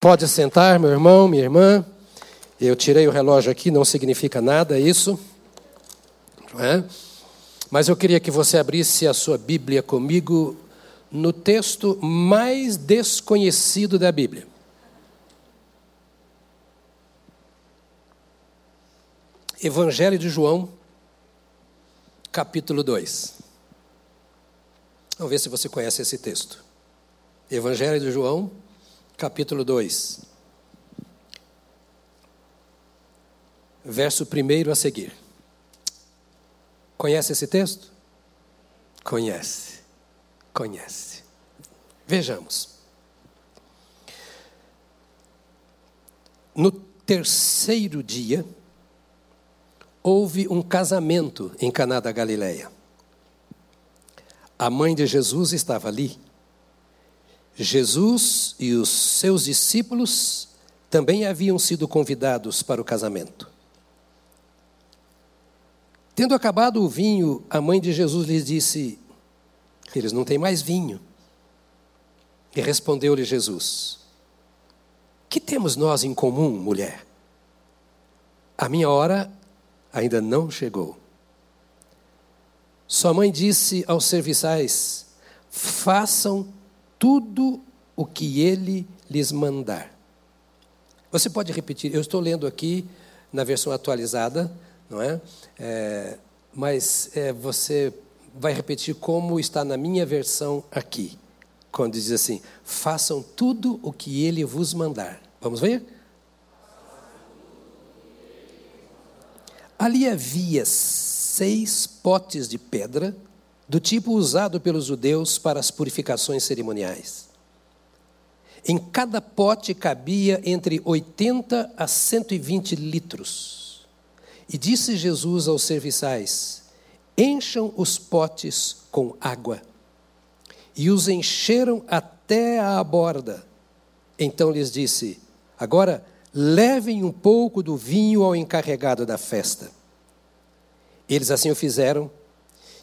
Pode sentar, meu irmão, minha irmã. Eu tirei o relógio aqui, não significa nada isso. É? Mas eu queria que você abrisse a sua Bíblia comigo no texto mais desconhecido da Bíblia. Evangelho de João, capítulo 2. Vamos ver se você conhece esse texto. Evangelho de João, capítulo 2. Verso 1 a seguir. Conhece esse texto? Conhece. Conhece. Vejamos. No terceiro dia, houve um casamento em Caná da Galileia. A mãe de Jesus estava ali Jesus e os seus discípulos também haviam sido convidados para o casamento. Tendo acabado o vinho, a mãe de Jesus lhes disse: Eles não têm mais vinho. E respondeu-lhe Jesus: Que temos nós em comum, mulher? A minha hora ainda não chegou. Sua mãe disse aos serviçais: Façam tudo o que ele lhes mandar. Você pode repetir, eu estou lendo aqui na versão atualizada, não é? é mas é, você vai repetir como está na minha versão aqui, quando diz assim: façam tudo o que ele vos mandar. Vamos ver? Ali havia seis potes de pedra do tipo usado pelos judeus para as purificações cerimoniais. Em cada pote cabia entre 80 a 120 litros. E disse Jesus aos serviçais: Encham os potes com água. E os encheram até à borda. Então lhes disse: Agora levem um pouco do vinho ao encarregado da festa. Eles assim o fizeram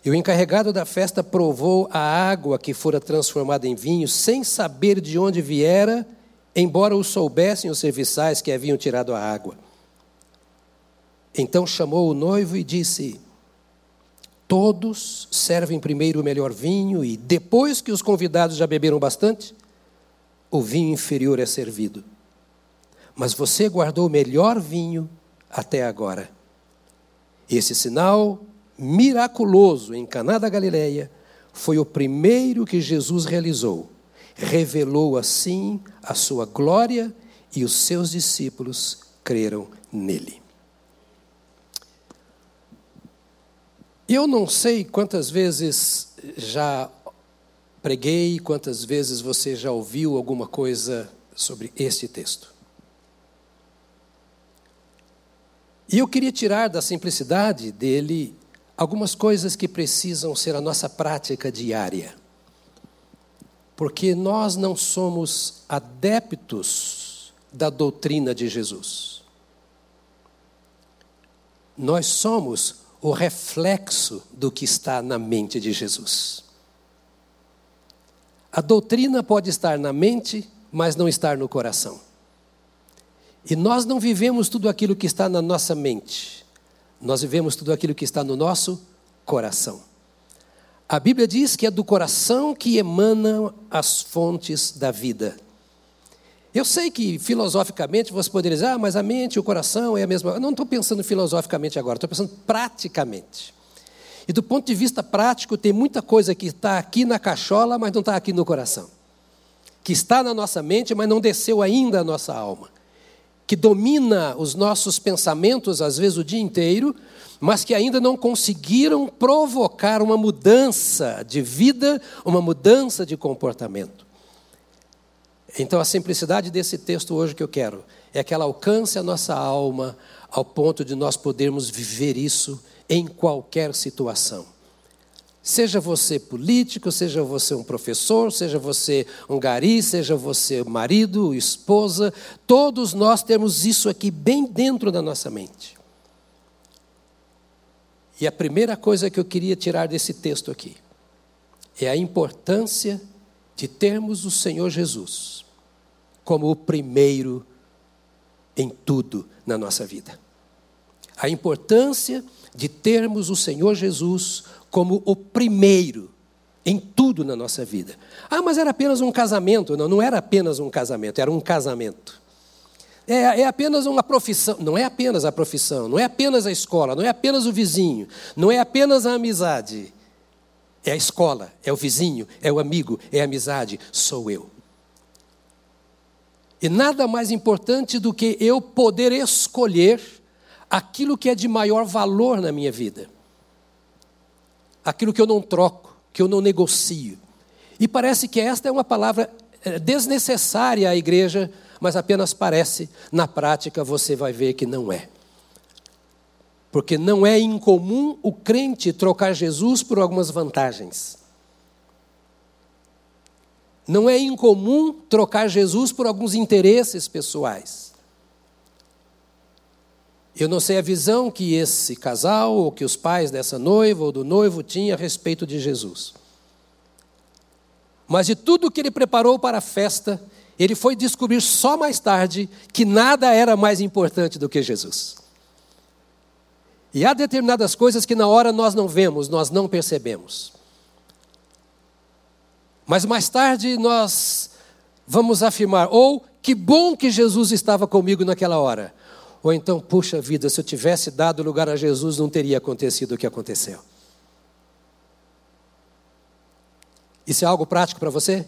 e o encarregado da festa provou a água que fora transformada em vinho, sem saber de onde viera, embora o soubessem os serviçais que haviam tirado a água. Então chamou o noivo e disse: Todos servem primeiro o melhor vinho, e depois que os convidados já beberam bastante, o vinho inferior é servido. Mas você guardou o melhor vinho até agora. Esse sinal miraculoso em Caná da Galileia foi o primeiro que Jesus realizou. Revelou assim a sua glória e os seus discípulos creram nele. Eu não sei quantas vezes já preguei, quantas vezes você já ouviu alguma coisa sobre este texto. E eu queria tirar da simplicidade dele algumas coisas que precisam ser a nossa prática diária. Porque nós não somos adeptos da doutrina de Jesus. Nós somos o reflexo do que está na mente de Jesus. A doutrina pode estar na mente, mas não estar no coração. E nós não vivemos tudo aquilo que está na nossa mente. Nós vivemos tudo aquilo que está no nosso coração. A Bíblia diz que é do coração que emanam as fontes da vida. Eu sei que filosoficamente você poderia dizer, ah, mas a mente e o coração é a mesma. Eu não estou pensando filosoficamente agora, estou pensando praticamente. E do ponto de vista prático, tem muita coisa que está aqui na cachola, mas não está aqui no coração. Que está na nossa mente, mas não desceu ainda a nossa alma que domina os nossos pensamentos, às vezes o dia inteiro, mas que ainda não conseguiram provocar uma mudança de vida, uma mudança de comportamento. Então, a simplicidade desse texto hoje que eu quero é que ela alcance a nossa alma ao ponto de nós podermos viver isso em qualquer situação. Seja você político, seja você um professor, seja você um gari, seja você marido, esposa, todos nós temos isso aqui bem dentro da nossa mente. E a primeira coisa que eu queria tirar desse texto aqui é a importância de termos o Senhor Jesus como o primeiro em tudo na nossa vida. A importância de termos o Senhor Jesus como o primeiro em tudo na nossa vida. Ah, mas era apenas um casamento. Não, não era apenas um casamento, era um casamento. É, é, apenas uma profissão, não é apenas a profissão, não é apenas a escola, não é apenas o vizinho, não é apenas a amizade. É a escola, é o vizinho, é o amigo, é a amizade, sou eu. E nada mais importante do que eu poder escolher aquilo que é de maior valor na minha vida, aquilo que eu não troco, que eu não negocio. E parece que esta é uma palavra eh, desnecessária à igreja, mas apenas parece, na prática você vai ver que não é. Porque não é incomum o crente trocar Jesus por algumas vantagens. Não é incomum trocar Jesus por alguns interesses pessoais. Eu não sei a visão que esse casal, ou que os pais dessa noiva ou do noivo tinham a respeito de Jesus. Mas de tudo que ele preparou para a festa, ele foi descobrir só mais tarde que nada era mais importante do que Jesus. E há determinadas coisas que na hora nós não vemos, nós não percebemos. Mas mais tarde nós vamos afirmar, ou que bom que Jesus estava comigo naquela hora. Ou então, puxa vida, se eu tivesse dado lugar a Jesus, não teria acontecido o que aconteceu. Isso é algo prático para você?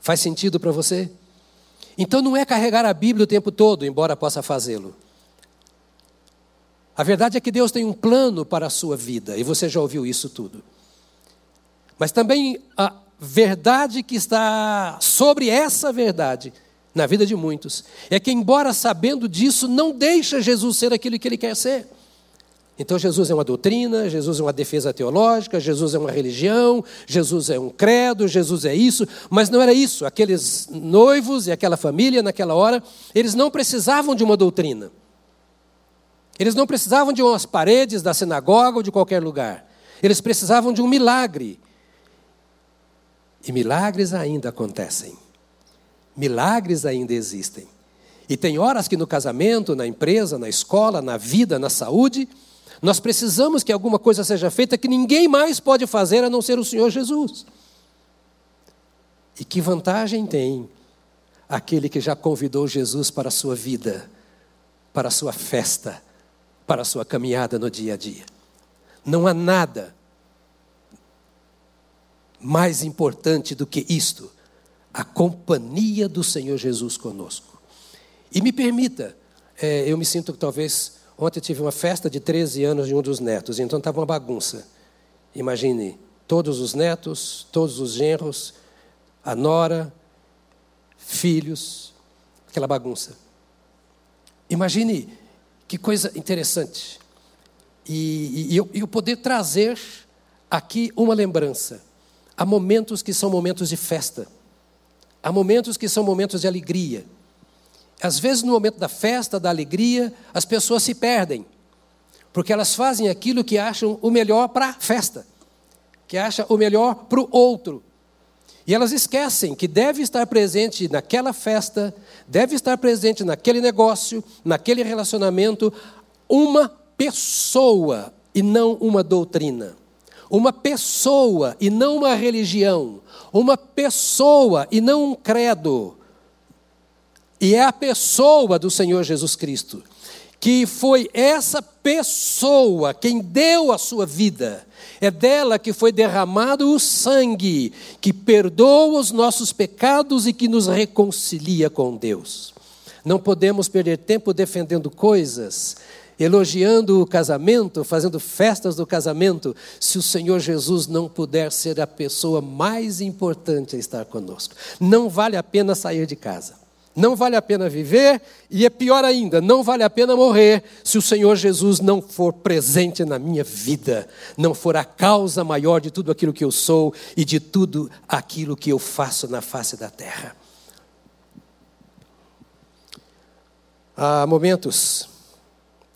Faz sentido para você? Então não é carregar a Bíblia o tempo todo, embora possa fazê-lo. A verdade é que Deus tem um plano para a sua vida, e você já ouviu isso tudo. Mas também a verdade que está sobre essa verdade na vida de muitos, é que, embora sabendo disso, não deixa Jesus ser aquilo que ele quer ser. Então, Jesus é uma doutrina, Jesus é uma defesa teológica, Jesus é uma religião, Jesus é um credo, Jesus é isso, mas não era isso. Aqueles noivos e aquela família, naquela hora, eles não precisavam de uma doutrina. Eles não precisavam de umas paredes da sinagoga ou de qualquer lugar. Eles precisavam de um milagre. E milagres ainda acontecem milagres ainda existem. E tem horas que no casamento, na empresa, na escola, na vida, na saúde, nós precisamos que alguma coisa seja feita que ninguém mais pode fazer a não ser o Senhor Jesus. E que vantagem tem aquele que já convidou Jesus para a sua vida, para a sua festa, para a sua caminhada no dia a dia? Não há nada mais importante do que isto a companhia do Senhor Jesus conosco. E me permita, é, eu me sinto que talvez. Ontem tive uma festa de 13 anos de um dos netos, então estava uma bagunça. Imagine, todos os netos, todos os genros, a nora, filhos, aquela bagunça. Imagine que coisa interessante. E, e, eu, eu poder trazer aqui uma lembrança. Há momentos que são momentos de festa. Há momentos que são momentos de alegria. Às vezes, no momento da festa, da alegria, as pessoas se perdem, porque elas fazem aquilo que acham o melhor para a festa, que acham o melhor para o outro. E elas esquecem que deve estar presente naquela festa, deve estar presente naquele negócio, naquele relacionamento, uma pessoa e não uma doutrina. Uma pessoa e não uma religião. Uma pessoa e não um credo. E é a pessoa do Senhor Jesus Cristo. Que foi essa pessoa quem deu a sua vida. É dela que foi derramado o sangue, que perdoa os nossos pecados e que nos reconcilia com Deus. Não podemos perder tempo defendendo coisas elogiando o casamento, fazendo festas do casamento, se o Senhor Jesus não puder ser a pessoa mais importante a estar conosco. Não vale a pena sair de casa. Não vale a pena viver e é pior ainda, não vale a pena morrer se o Senhor Jesus não for presente na minha vida, não for a causa maior de tudo aquilo que eu sou e de tudo aquilo que eu faço na face da terra. Há momentos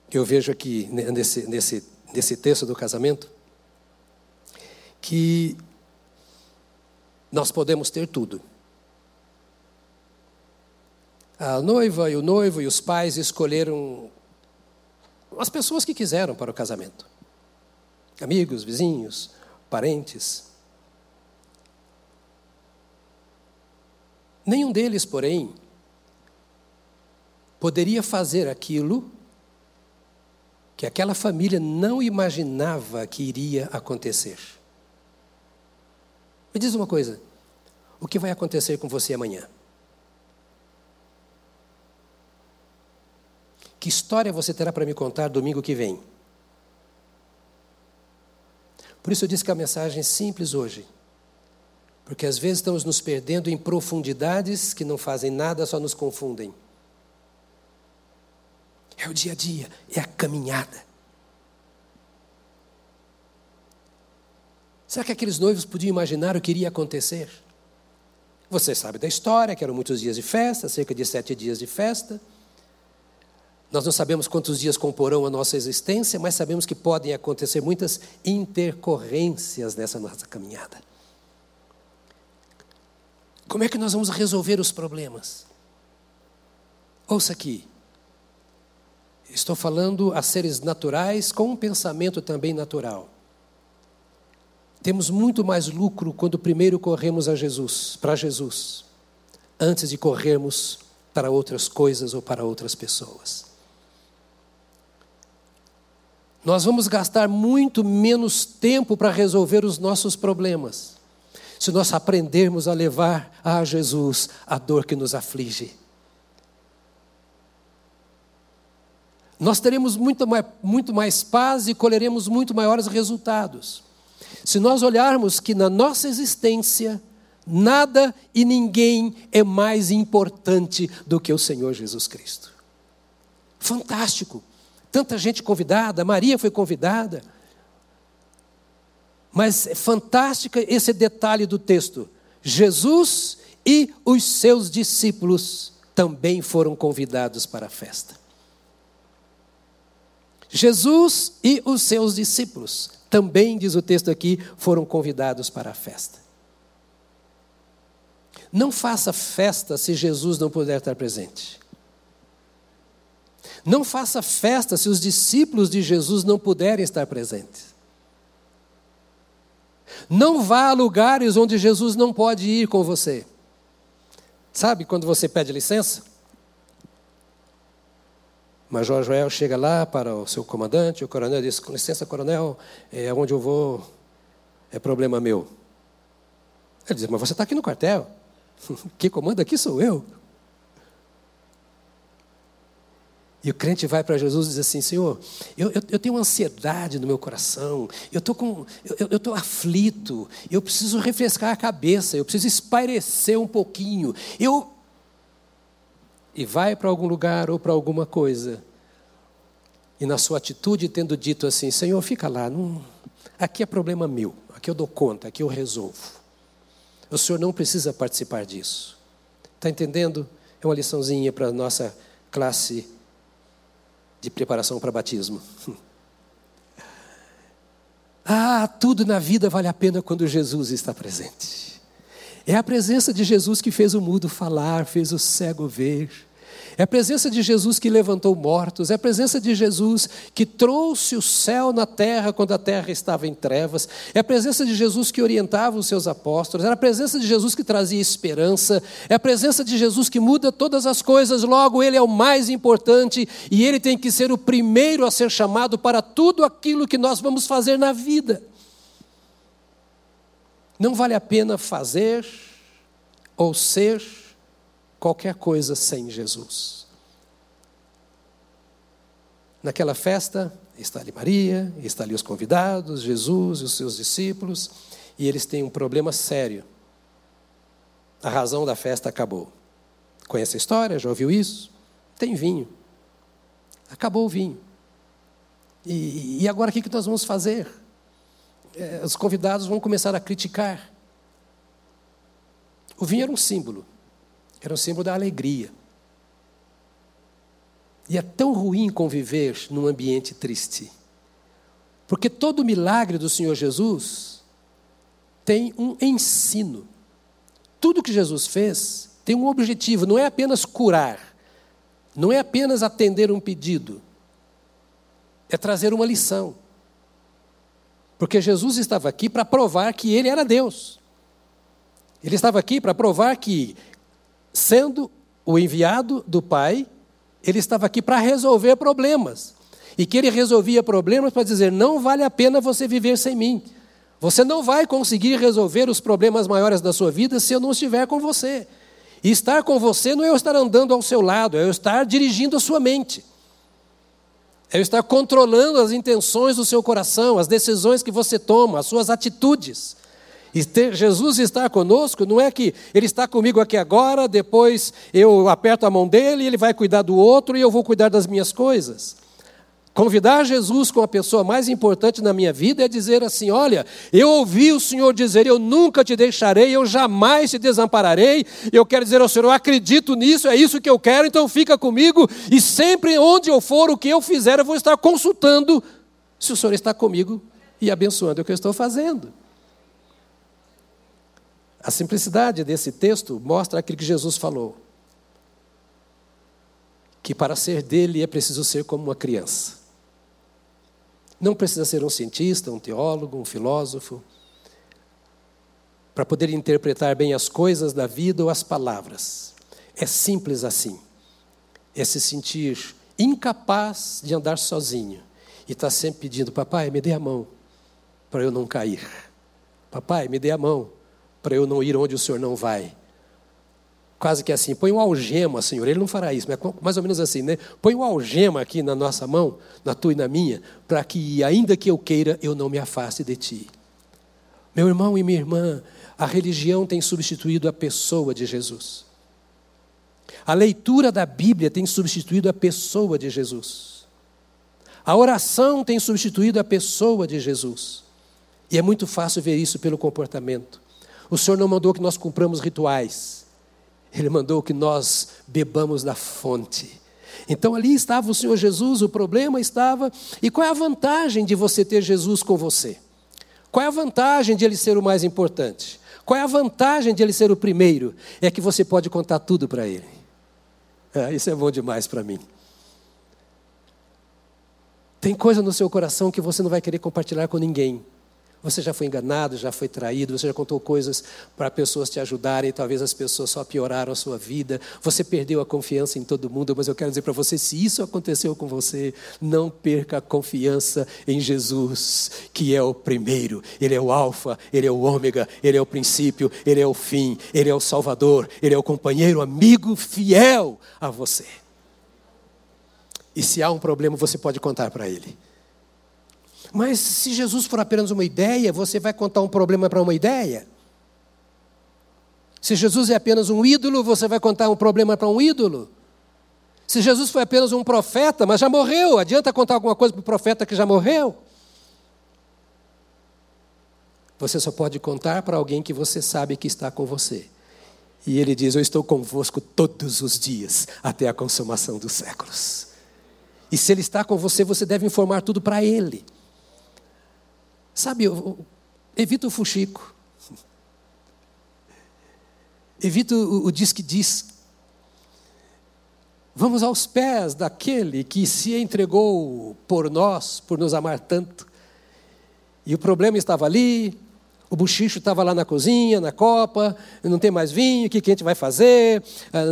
que eu vejo aqui nesse, nesse, nesse texto do casamento, que nós podemos ter tudo. A noiva e o noivo e os pais escolheram as pessoas que quiseram para o casamento. Amigos, vizinhos, parentes. Nenhum deles, porém, poderia fazer aquilo que aquela família não imaginava que iria acontecer. Me diz uma coisa: o que vai acontecer com você amanhã? Que história você terá para me contar domingo que vem? Por isso eu disse que a mensagem é simples hoje. Porque às vezes estamos nos perdendo em profundidades que não fazem nada, só nos confundem. É o dia a dia, é a caminhada. Será que aqueles noivos podiam imaginar o que iria acontecer? Você sabe da história, que eram muitos dias de festa, cerca de sete dias de festa. Nós não sabemos quantos dias comporão a nossa existência, mas sabemos que podem acontecer muitas intercorrências nessa nossa caminhada. Como é que nós vamos resolver os problemas? Ouça aqui. Estou falando a seres naturais com um pensamento também natural. Temos muito mais lucro quando primeiro corremos a Jesus, para Jesus, antes de corrermos para outras coisas ou para outras pessoas. Nós vamos gastar muito menos tempo para resolver os nossos problemas, se nós aprendermos a levar a Jesus a dor que nos aflige. Nós teremos muito mais, muito mais paz e colheremos muito maiores resultados. Se nós olharmos que na nossa existência, nada e ninguém é mais importante do que o Senhor Jesus Cristo. Fantástico! Tanta gente convidada, Maria foi convidada. Mas é fantástica esse detalhe do texto. Jesus e os seus discípulos também foram convidados para a festa. Jesus e os seus discípulos também, diz o texto aqui, foram convidados para a festa. Não faça festa se Jesus não puder estar presente. Não faça festa se os discípulos de Jesus não puderem estar presentes. Não vá a lugares onde Jesus não pode ir com você. Sabe quando você pede licença? Major Joel chega lá para o seu comandante, o coronel diz: Com licença, coronel, é onde eu vou é problema meu. Ele diz: Mas você está aqui no quartel. Quem comanda aqui sou eu. E o crente vai para Jesus e diz assim: Senhor, eu, eu, eu, tenho ansiedade no meu coração, eu estou com, eu estou aflito, eu preciso refrescar a cabeça, eu preciso espairecer um pouquinho. Eu e vai para algum lugar ou para alguma coisa e na sua atitude tendo dito assim: Senhor, fica lá, não, aqui é problema meu, aqui eu dou conta, aqui eu resolvo. O senhor não precisa participar disso. Está entendendo? É uma liçãozinha para a nossa classe de preparação para batismo. Ah, tudo na vida vale a pena quando Jesus está presente. É a presença de Jesus que fez o mudo falar, fez o cego ver. É a presença de Jesus que levantou mortos, é a presença de Jesus que trouxe o céu na terra quando a terra estava em trevas, é a presença de Jesus que orientava os seus apóstolos, é a presença de Jesus que trazia esperança, é a presença de Jesus que muda todas as coisas, logo ele é o mais importante e ele tem que ser o primeiro a ser chamado para tudo aquilo que nós vamos fazer na vida. Não vale a pena fazer ou ser qualquer coisa sem Jesus. Naquela festa, está ali Maria, está ali os convidados, Jesus e os seus discípulos, e eles têm um problema sério. A razão da festa acabou. Conhece a história? Já ouviu isso? Tem vinho. Acabou o vinho. E, e agora o que nós vamos fazer? É, os convidados vão começar a criticar. O vinho era um símbolo. Era um símbolo da alegria. E é tão ruim conviver num ambiente triste. Porque todo milagre do Senhor Jesus tem um ensino. Tudo que Jesus fez tem um objetivo, não é apenas curar, não é apenas atender um pedido, é trazer uma lição. Porque Jesus estava aqui para provar que ele era Deus. Ele estava aqui para provar que, sendo o enviado do Pai, ele estava aqui para resolver problemas. E que ele resolvia problemas para dizer: não vale a pena você viver sem mim. Você não vai conseguir resolver os problemas maiores da sua vida se eu não estiver com você. E estar com você não é eu estar andando ao seu lado, é eu estar dirigindo a sua mente. É eu estar controlando as intenções do seu coração, as decisões que você toma, as suas atitudes. E ter, Jesus estar conosco não é que Ele está comigo aqui agora, depois eu aperto a mão dele, ele vai cuidar do outro e eu vou cuidar das minhas coisas. Convidar Jesus como a pessoa mais importante na minha vida é dizer assim: olha, eu ouvi o Senhor dizer, eu nunca te deixarei, eu jamais te desampararei. Eu quero dizer ao Senhor, eu acredito nisso, é isso que eu quero, então fica comigo e sempre onde eu for, o que eu fizer, eu vou estar consultando se o Senhor está comigo e abençoando o que eu estou fazendo. A simplicidade desse texto mostra aquilo que Jesus falou: que para ser dele é preciso ser como uma criança. Não precisa ser um cientista, um teólogo, um filósofo, para poder interpretar bem as coisas da vida ou as palavras. É simples assim. É se sentir incapaz de andar sozinho e estar tá sempre pedindo: Papai, me dê a mão para eu não cair. Papai, me dê a mão para eu não ir onde o Senhor não vai. Quase que assim, põe um algema, Senhor. Ele não fará isso, mas mais ou menos assim, né? Põe um algema aqui na nossa mão, na tua e na minha, para que, ainda que eu queira, eu não me afaste de ti. Meu irmão e minha irmã, a religião tem substituído a pessoa de Jesus. A leitura da Bíblia tem substituído a pessoa de Jesus. A oração tem substituído a pessoa de Jesus. E é muito fácil ver isso pelo comportamento. O Senhor não mandou que nós cumpramos rituais. Ele mandou que nós bebamos da fonte. Então ali estava o Senhor Jesus, o problema estava. E qual é a vantagem de você ter Jesus com você? Qual é a vantagem de ele ser o mais importante? Qual é a vantagem de ele ser o primeiro? É que você pode contar tudo para ele. É, isso é bom demais para mim. Tem coisa no seu coração que você não vai querer compartilhar com ninguém. Você já foi enganado, já foi traído, você já contou coisas para pessoas te ajudarem, talvez as pessoas só pioraram a sua vida. Você perdeu a confiança em todo mundo, mas eu quero dizer para você: se isso aconteceu com você, não perca a confiança em Jesus, que é o primeiro, Ele é o Alfa, Ele é o Ômega, Ele é o princípio, Ele é o fim, Ele é o Salvador, Ele é o companheiro, amigo fiel a você. E se há um problema, você pode contar para Ele. Mas se Jesus for apenas uma ideia, você vai contar um problema para uma ideia? Se Jesus é apenas um ídolo, você vai contar um problema para um ídolo? Se Jesus foi apenas um profeta, mas já morreu, adianta contar alguma coisa para o profeta que já morreu? Você só pode contar para alguém que você sabe que está com você. E ele diz: Eu estou convosco todos os dias, até a consumação dos séculos. E se ele está com você, você deve informar tudo para ele. Sabe, evita o fuxico. Evita o, o diz que diz. Vamos aos pés daquele que se entregou por nós, por nos amar tanto. E o problema estava ali, o buchicho estava lá na cozinha, na copa, não tem mais vinho, o que, a gente vai fazer? Ah,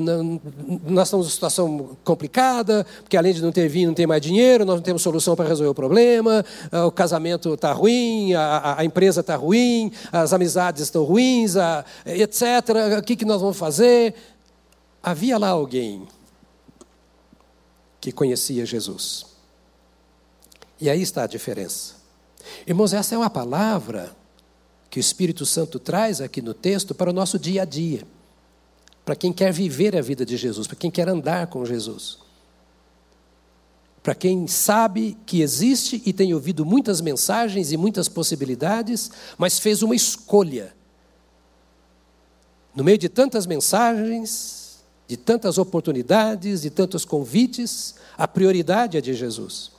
nós estamos em uma situação complicada, porque além de não ter vinho, não tem mais dinheiro, nós não temos solução para resolver o problema, ah, o casamento está ruim, a, a, empresa está ruim, as amizades estão ruins, a, etc. O que, que nós vamos fazer? Havia lá alguém que conhecia Jesus. E aí está a diferença. Irmãos, essa é uma palavra que o Espírito Santo traz aqui no texto para o nosso dia a dia, para quem quer viver a vida de Jesus, para quem quer andar com Jesus. Para quem sabe que existe e tem ouvido muitas mensagens e muitas possibilidades, mas fez uma escolha. No meio de tantas mensagens, de tantas oportunidades, de tantos convites, a prioridade é de Jesus.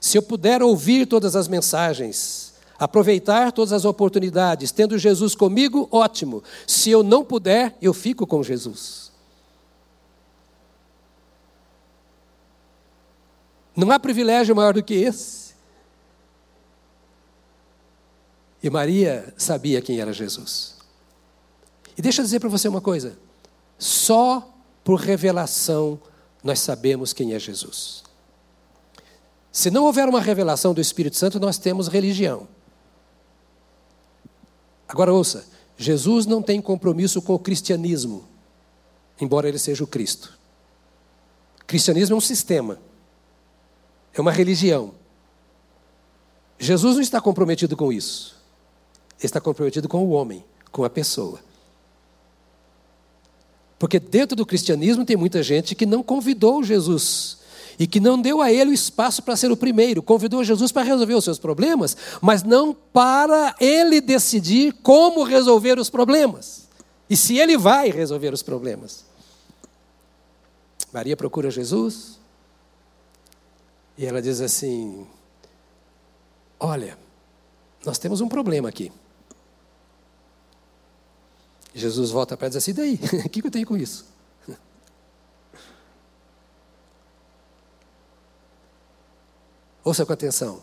Se eu puder ouvir todas as mensagens, Aproveitar todas as oportunidades, tendo Jesus comigo, ótimo. Se eu não puder, eu fico com Jesus. Não há privilégio maior do que esse. E Maria sabia quem era Jesus. E deixa eu dizer para você uma coisa: só por revelação nós sabemos quem é Jesus. Se não houver uma revelação do Espírito Santo, nós temos religião. Agora ouça: Jesus não tem compromisso com o cristianismo, embora ele seja o Cristo. O cristianismo é um sistema, é uma religião. Jesus não está comprometido com isso. Ele está comprometido com o homem, com a pessoa. Porque dentro do cristianismo tem muita gente que não convidou Jesus e que não deu a ele o espaço para ser o primeiro. Convidou Jesus para resolver os seus problemas, mas não para ele decidir como resolver os problemas. E se ele vai resolver os problemas. Maria procura Jesus e ela diz assim: Olha, nós temos um problema aqui. Jesus volta para ela e diz assim: daí? O que eu tenho com isso? Ouça com atenção.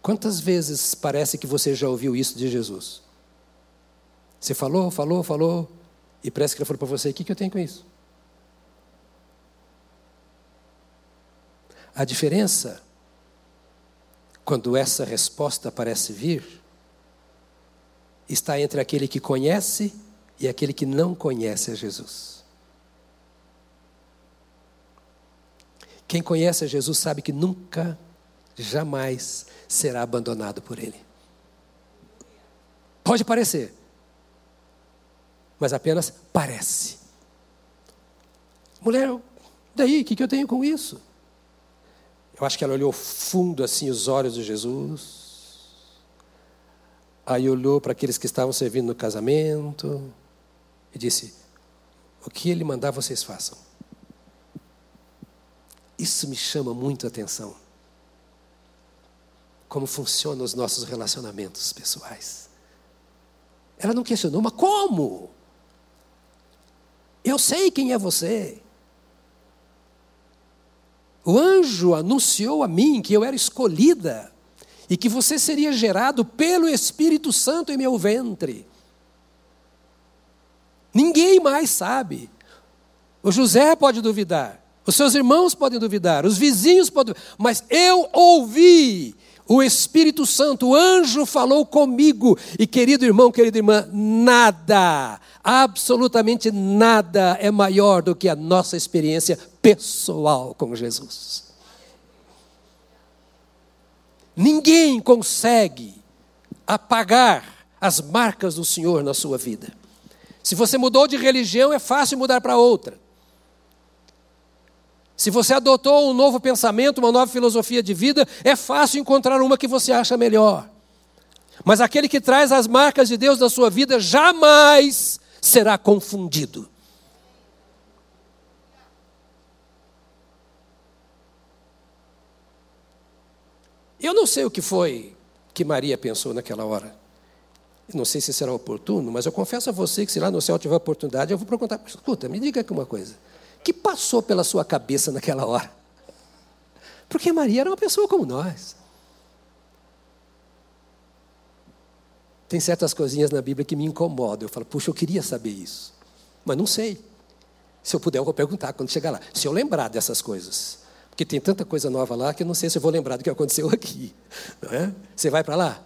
Quantas vezes parece que você já ouviu isso de Jesus? Você falou, falou, falou, e parece que ele falou para você: o que eu tenho com isso? A diferença, quando essa resposta parece vir, está entre aquele que conhece e aquele que não conhece a Jesus. Quem conhece a Jesus sabe que nunca, jamais será abandonado por Ele. Pode parecer, mas apenas parece. Mulher, daí, o que, que eu tenho com isso? Eu acho que ela olhou fundo assim os olhos de Jesus. Aí olhou para aqueles que estavam servindo no casamento e disse: O que ele mandar, vocês façam. Isso me chama muito a atenção. Como funcionam os nossos relacionamentos pessoais. Ela não questionou, mas como? Eu sei quem é você. O anjo anunciou a mim que eu era escolhida e que você seria gerado pelo Espírito Santo em meu ventre. Ninguém mais sabe. O José pode duvidar, os seus irmãos podem duvidar, os vizinhos podem, mas eu ouvi. O Espírito Santo, o anjo falou comigo. E querido irmão, querida irmã, nada, absolutamente nada é maior do que a nossa experiência pessoal com Jesus. Ninguém consegue apagar as marcas do Senhor na sua vida. Se você mudou de religião, é fácil mudar para outra. Se você adotou um novo pensamento, uma nova filosofia de vida, é fácil encontrar uma que você acha melhor. Mas aquele que traz as marcas de Deus na sua vida jamais será confundido. Eu não sei o que foi que Maria pensou naquela hora. Não sei se será oportuno, mas eu confesso a você que se lá no céu tiver oportunidade, eu vou perguntar, escuta, me diga aqui uma coisa. Que passou pela sua cabeça naquela hora? Porque Maria era uma pessoa como nós. Tem certas coisinhas na Bíblia que me incomodam. Eu falo, puxa, eu queria saber isso. Mas não sei. Se eu puder, eu vou perguntar quando chegar lá. Se eu lembrar dessas coisas. Porque tem tanta coisa nova lá que eu não sei se eu vou lembrar do que aconteceu aqui. É? Você vai para lá?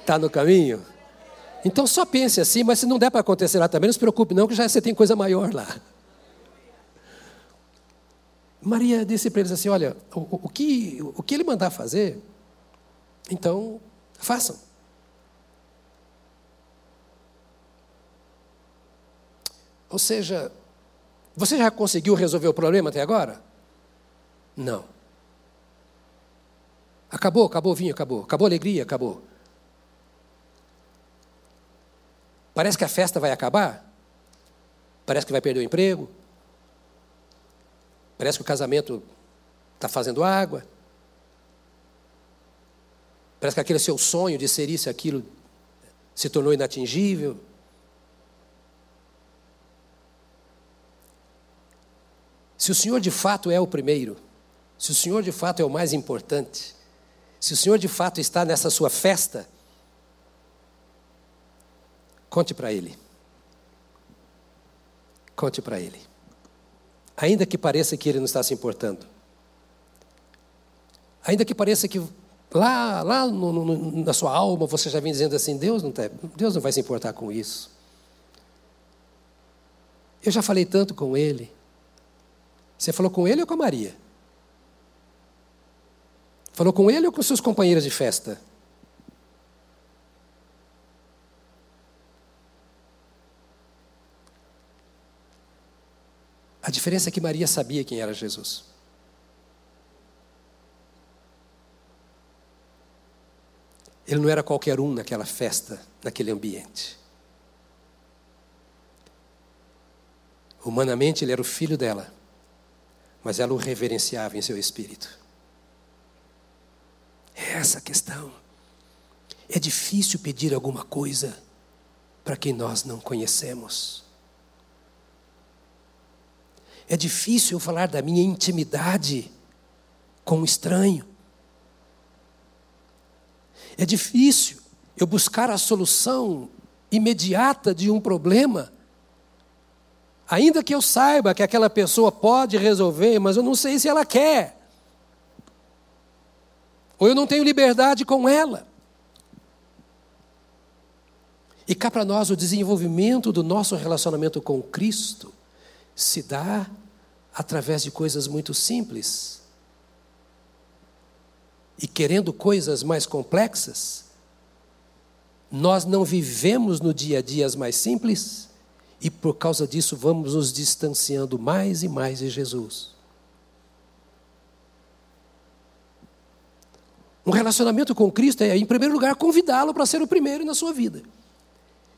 Está no caminho? Então só pense assim, mas se não der para acontecer lá também, não se preocupe não, que já você tem coisa maior lá. Maria disse para eles assim: olha, o, o, que, o que ele mandar fazer, então façam. Ou seja, você já conseguiu resolver o problema até agora? Não. Acabou, acabou o vinho, acabou. Acabou a alegria, acabou. Parece que a festa vai acabar? Parece que vai perder o emprego? Parece que o casamento está fazendo água? Parece que aquele seu sonho de ser isso e aquilo se tornou inatingível? Se o Senhor de fato é o primeiro, se o Senhor de fato é o mais importante, se o Senhor de fato está nessa sua festa, conte para Ele. Conte para Ele. Ainda que pareça que Ele não está se importando. Ainda que pareça que lá, lá no, no, na sua alma você já vem dizendo assim: Deus não, tá, Deus não vai se importar com isso. Eu já falei tanto com Ele. Você falou com Ele ou com a Maria? Falou com Ele ou com seus companheiros de festa? A diferença é que Maria sabia quem era Jesus. Ele não era qualquer um naquela festa, naquele ambiente. Humanamente, ele era o filho dela, mas ela o reverenciava em seu espírito. É essa a questão. É difícil pedir alguma coisa para quem nós não conhecemos. É difícil falar da minha intimidade com um estranho. É difícil eu buscar a solução imediata de um problema, ainda que eu saiba que aquela pessoa pode resolver, mas eu não sei se ela quer. Ou eu não tenho liberdade com ela. E cá para nós o desenvolvimento do nosso relacionamento com Cristo se dá através de coisas muito simples. E querendo coisas mais complexas, nós não vivemos no dia a dia as mais simples e por causa disso vamos nos distanciando mais e mais de Jesus. Um relacionamento com Cristo é, em primeiro lugar, convidá-lo para ser o primeiro na sua vida.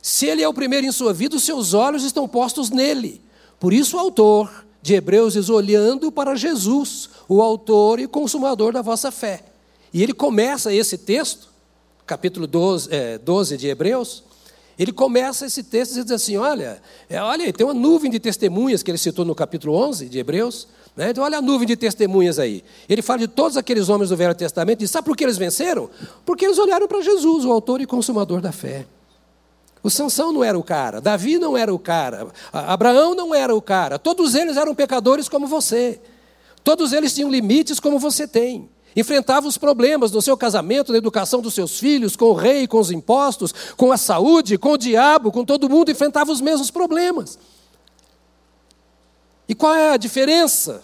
Se ele é o primeiro em sua vida, os seus olhos estão postos nele. Por isso, o autor de Hebreus diz: olhando para Jesus, o autor e consumador da vossa fé. E ele começa esse texto, capítulo 12, é, 12 de Hebreus, ele começa esse texto dizendo assim: olha, é, olha, tem uma nuvem de testemunhas que ele citou no capítulo 11 de Hebreus. Né? Então, olha a nuvem de testemunhas aí. Ele fala de todos aqueles homens do Velho Testamento, e sabe por que eles venceram? Porque eles olharam para Jesus, o autor e consumador da fé. O Sansão não era o cara, Davi não era o cara, Abraão não era o cara. Todos eles eram pecadores como você. Todos eles tinham limites como você tem. Enfrentavam os problemas no seu casamento, na educação dos seus filhos, com o rei, com os impostos, com a saúde, com o diabo, com todo mundo, enfrentavam os mesmos problemas. E qual é a diferença?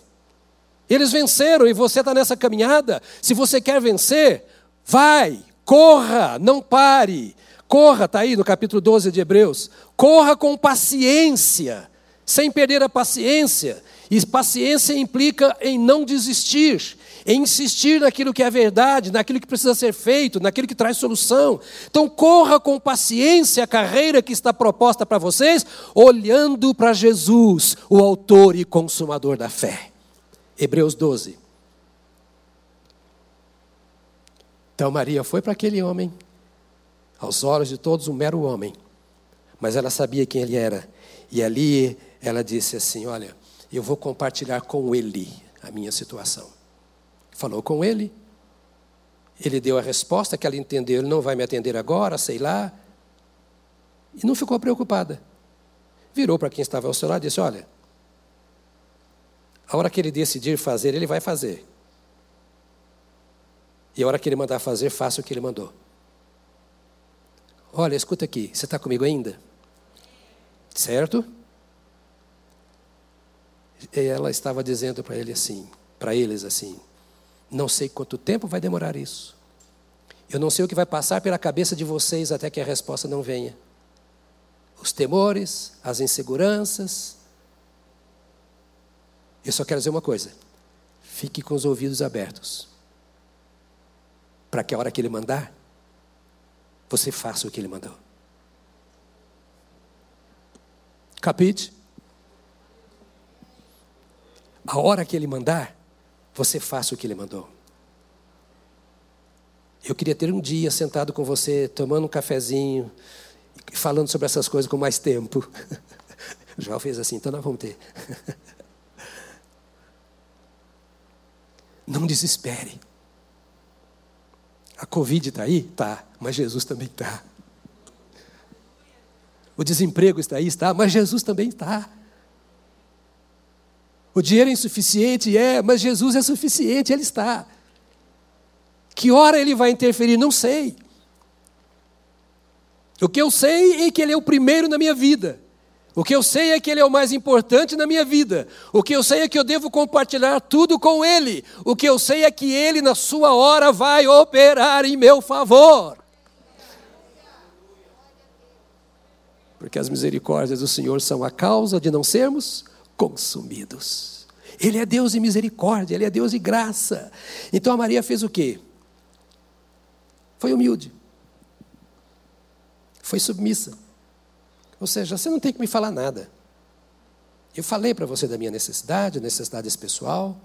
Eles venceram e você está nessa caminhada. Se você quer vencer, vai, corra, não pare. Corra, está aí no capítulo 12 de Hebreus. Corra com paciência, sem perder a paciência. E paciência implica em não desistir, em insistir naquilo que é verdade, naquilo que precisa ser feito, naquilo que traz solução. Então, corra com paciência a carreira que está proposta para vocês, olhando para Jesus, o Autor e Consumador da fé. Hebreus 12. Então, Maria foi para aquele homem aos olhos de todos um mero homem, mas ela sabia quem ele era. E ali ela disse assim: Olha, eu vou compartilhar com ele a minha situação. Falou com ele, ele deu a resposta que ela entendeu: ele não vai me atender agora, sei lá. E não ficou preocupada. Virou para quem estava ao seu lado e disse: Olha, a hora que ele decidir fazer, ele vai fazer. E a hora que ele mandar fazer, faça o que ele mandou. Olha, escuta aqui, você está comigo ainda? Certo? E ela estava dizendo para ele assim, para eles assim: Não sei quanto tempo vai demorar isso. Eu não sei o que vai passar pela cabeça de vocês até que a resposta não venha. Os temores, as inseguranças. Eu só quero dizer uma coisa: fique com os ouvidos abertos. Para que a hora que ele mandar, você faça o que ele mandou. Capite? A hora que ele mandar, você faça o que ele mandou. Eu queria ter um dia sentado com você, tomando um cafezinho, falando sobre essas coisas com mais tempo. João fez assim, então nós vamos ter. Não desespere. A Covid está aí? Tá, mas Jesus também está. O desemprego está aí? Está, mas Jesus também está. O dinheiro é insuficiente? É, mas Jesus é suficiente, Ele está. Que hora Ele vai interferir? Não sei. O que eu sei é que Ele é o primeiro na minha vida. O que eu sei é que Ele é o mais importante na minha vida. O que eu sei é que eu devo compartilhar tudo com Ele. O que eu sei é que Ele, na Sua hora, vai operar em meu favor. Porque as misericórdias do Senhor são a causa de não sermos consumidos. Ele é Deus de misericórdia, Ele é Deus de graça. Então a Maria fez o quê? Foi humilde. Foi submissa. Ou seja, você não tem que me falar nada. Eu falei para você da minha necessidade, necessidade pessoal.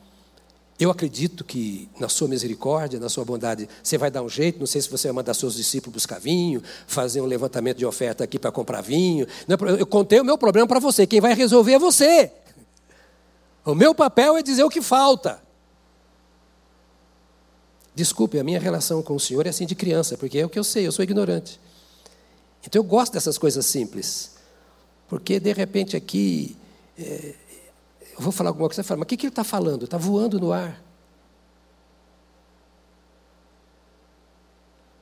Eu acredito que na sua misericórdia, na sua bondade, você vai dar um jeito. Não sei se você vai mandar seus discípulos buscar vinho, fazer um levantamento de oferta aqui para comprar vinho. É eu contei o meu problema para você. Quem vai resolver é você. O meu papel é dizer o que falta. Desculpe, a minha relação com o Senhor é assim de criança, porque é o que eu sei, eu sou ignorante. Então eu gosto dessas coisas simples. Porque de repente aqui, é, eu vou falar alguma coisa, você fala, mas o que, que ele está falando? Está voando no ar.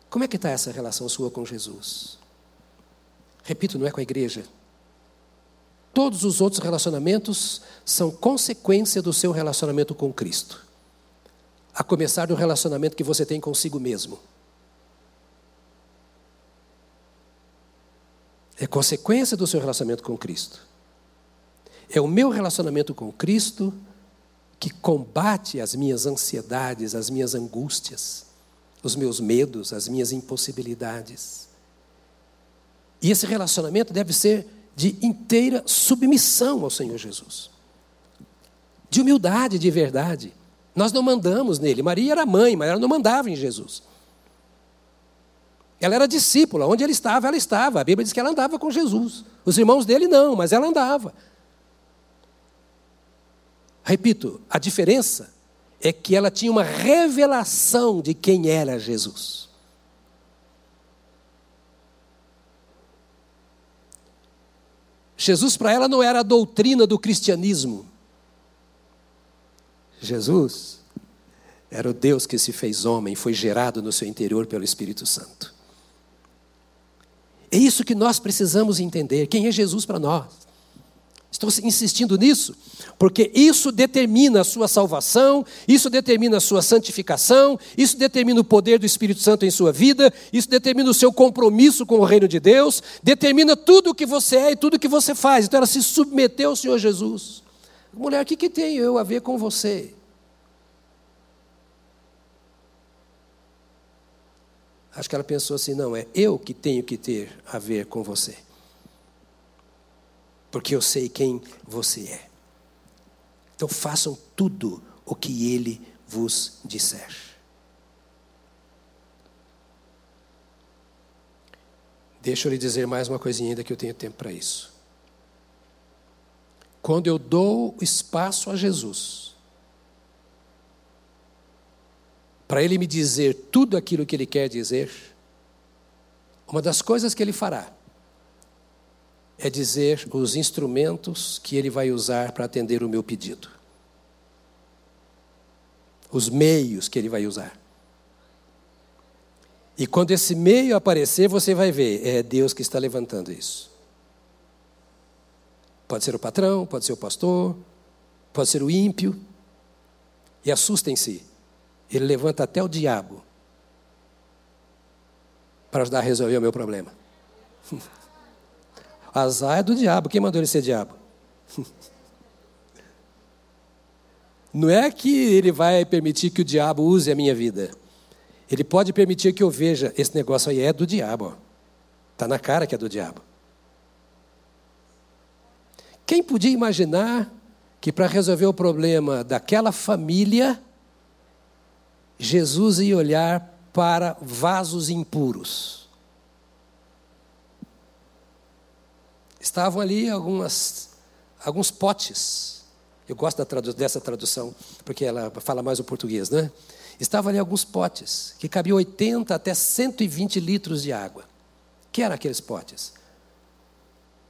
Como é que está essa relação sua com Jesus? Repito, não é com a igreja. Todos os outros relacionamentos são consequência do seu relacionamento com Cristo. A começar do relacionamento que você tem consigo mesmo. É consequência do seu relacionamento com Cristo. É o meu relacionamento com Cristo que combate as minhas ansiedades, as minhas angústias, os meus medos, as minhas impossibilidades. E esse relacionamento deve ser de inteira submissão ao Senhor Jesus. De humildade, de verdade. Nós não mandamos nele. Maria era mãe, mas ela não mandava em Jesus. Ela era discípula, onde ele estava, ela estava. A Bíblia diz que ela andava com Jesus. Os irmãos dele não, mas ela andava. Repito, a diferença é que ela tinha uma revelação de quem era Jesus. Jesus para ela não era a doutrina do cristianismo. Jesus era o Deus que se fez homem, foi gerado no seu interior pelo Espírito Santo. É isso que nós precisamos entender. Quem é Jesus para nós? Estou insistindo nisso, porque isso determina a sua salvação, isso determina a sua santificação, isso determina o poder do Espírito Santo em sua vida, isso determina o seu compromisso com o reino de Deus, determina tudo o que você é e tudo o que você faz. Então ela se submeteu ao Senhor Jesus. Mulher, o que, que tenho eu a ver com você? Acho que ela pensou assim: não, é eu que tenho que ter a ver com você. Porque eu sei quem você é. Então façam tudo o que ele vos disser. Deixa eu lhe dizer mais uma coisinha ainda que eu tenho tempo para isso. Quando eu dou espaço a Jesus, para ele me dizer tudo aquilo que ele quer dizer, uma das coisas que ele fará é dizer os instrumentos que ele vai usar para atender o meu pedido. Os meios que ele vai usar. E quando esse meio aparecer, você vai ver, é Deus que está levantando isso. Pode ser o patrão, pode ser o pastor, pode ser o ímpio. E assustem-se ele levanta até o diabo para ajudar a resolver o meu problema. Azar é do diabo. Quem mandou ele ser diabo? Não é que ele vai permitir que o diabo use a minha vida. Ele pode permitir que eu veja esse negócio aí é do diabo. Está na cara que é do diabo. Quem podia imaginar que para resolver o problema daquela família, Jesus ia olhar para vasos impuros. Estavam ali algumas, alguns potes Eu gosto tradu dessa tradução, porque ela fala mais o português, né? Estavam ali alguns potes, que cabiam 80 até 120 litros de água. que eram aqueles potes?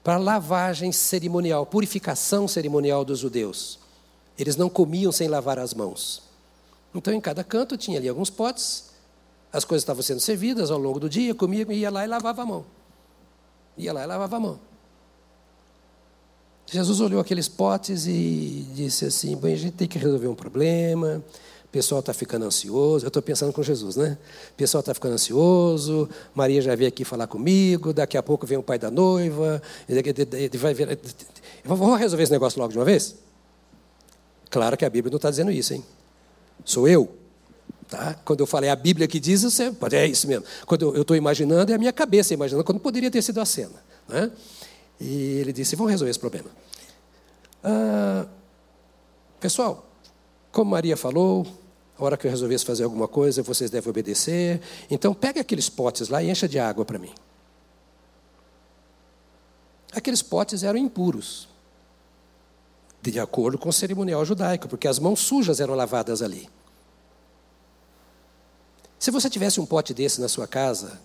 Para lavagem cerimonial, purificação cerimonial dos judeus. Eles não comiam sem lavar as mãos. Então, em cada canto tinha ali alguns potes, as coisas estavam sendo servidas ao longo do dia, comia, ia lá e lavava a mão. Ia lá e lavava a mão. Jesus olhou aqueles potes e disse assim: Bem, a gente tem que resolver um problema. O pessoal está ficando ansioso. Eu estou pensando com Jesus, né? O pessoal está ficando ansioso. Maria já veio aqui falar comigo. Daqui a pouco vem o pai da noiva. Vai ver... Vamos resolver esse negócio logo de uma vez? Claro que a Bíblia não está dizendo isso, hein? Sou eu. Tá? Quando eu falei a Bíblia que diz, você pode, é isso mesmo. Quando eu estou imaginando, é a minha cabeça imaginando, quando poderia ter sido a cena. Né? E ele disse: vamos resolver esse problema. Ah, pessoal, como Maria falou, a hora que eu resolvesse fazer alguma coisa, vocês devem obedecer. Então, pega aqueles potes lá e encha de água para mim. Aqueles potes eram impuros, de acordo com o cerimonial judaico, porque as mãos sujas eram lavadas ali. Se você tivesse um pote desse na sua casa,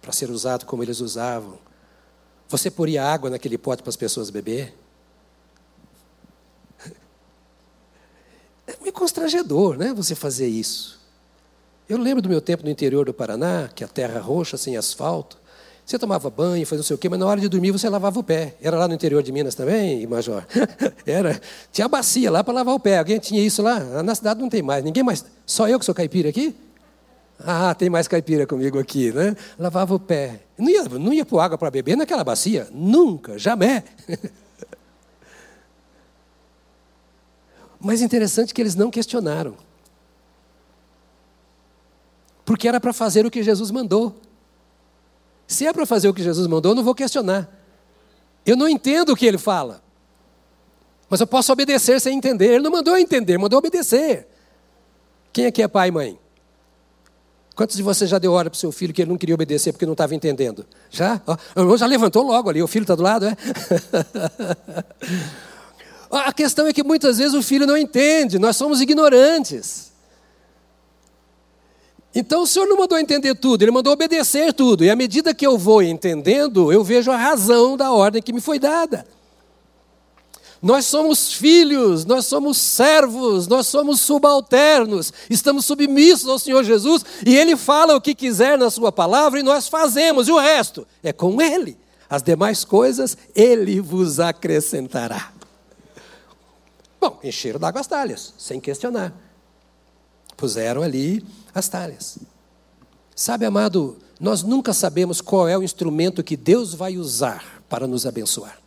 para ser usado como eles usavam, você poria água naquele pote para as pessoas beber? É meio constrangedor, né? Você fazer isso. Eu lembro do meu tempo no interior do Paraná, que a terra roxa, sem asfalto. Você tomava banho, fazia não sei o quê, mas na hora de dormir você lavava o pé. Era lá no interior de Minas também, Major? Era. Tinha bacia lá para lavar o pé. Alguém tinha isso lá? Na cidade não tem mais. Ninguém mais. Só eu que sou caipira aqui? Ah, tem mais caipira comigo aqui, né? Lavava o pé. Não ia, não ia pôr água para beber naquela bacia? Nunca, jamais. Mas interessante que eles não questionaram. Porque era para fazer o que Jesus mandou. Se é para fazer o que Jesus mandou, eu não vou questionar. Eu não entendo o que ele fala. Mas eu posso obedecer sem entender. Ele não mandou entender, mandou obedecer. Quem aqui é pai e mãe? Quantos de vocês já deu hora para o seu filho que ele não queria obedecer porque não estava entendendo? Já? Já levantou logo ali, o filho está do lado, é? A questão é que muitas vezes o filho não entende, nós somos ignorantes. Então o Senhor não mandou entender tudo, Ele mandou obedecer tudo. E à medida que eu vou entendendo, eu vejo a razão da ordem que me foi dada. Nós somos filhos, nós somos servos, nós somos subalternos, estamos submissos ao Senhor Jesus e Ele fala o que quiser na Sua palavra e nós fazemos, e o resto é com Ele. As demais coisas Ele vos acrescentará. Bom, encheram d'água as talhas, sem questionar. Puseram ali as talhas. Sabe, amado, nós nunca sabemos qual é o instrumento que Deus vai usar para nos abençoar.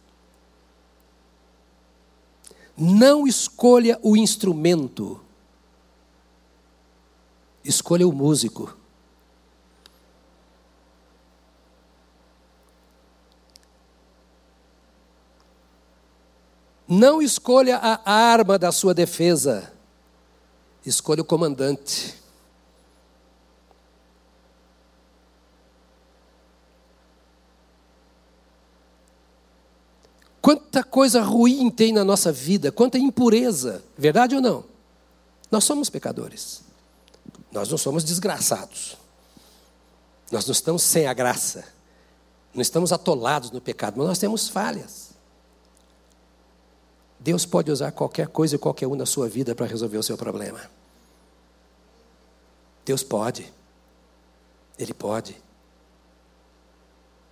Não escolha o instrumento, escolha o músico. Não escolha a arma da sua defesa, escolha o comandante. Quanta coisa ruim tem na nossa vida, quanta impureza, verdade ou não? Nós somos pecadores. Nós não somos desgraçados. Nós não estamos sem a graça. Não estamos atolados no pecado, mas nós temos falhas. Deus pode usar qualquer coisa e qualquer um na sua vida para resolver o seu problema. Deus pode. Ele pode.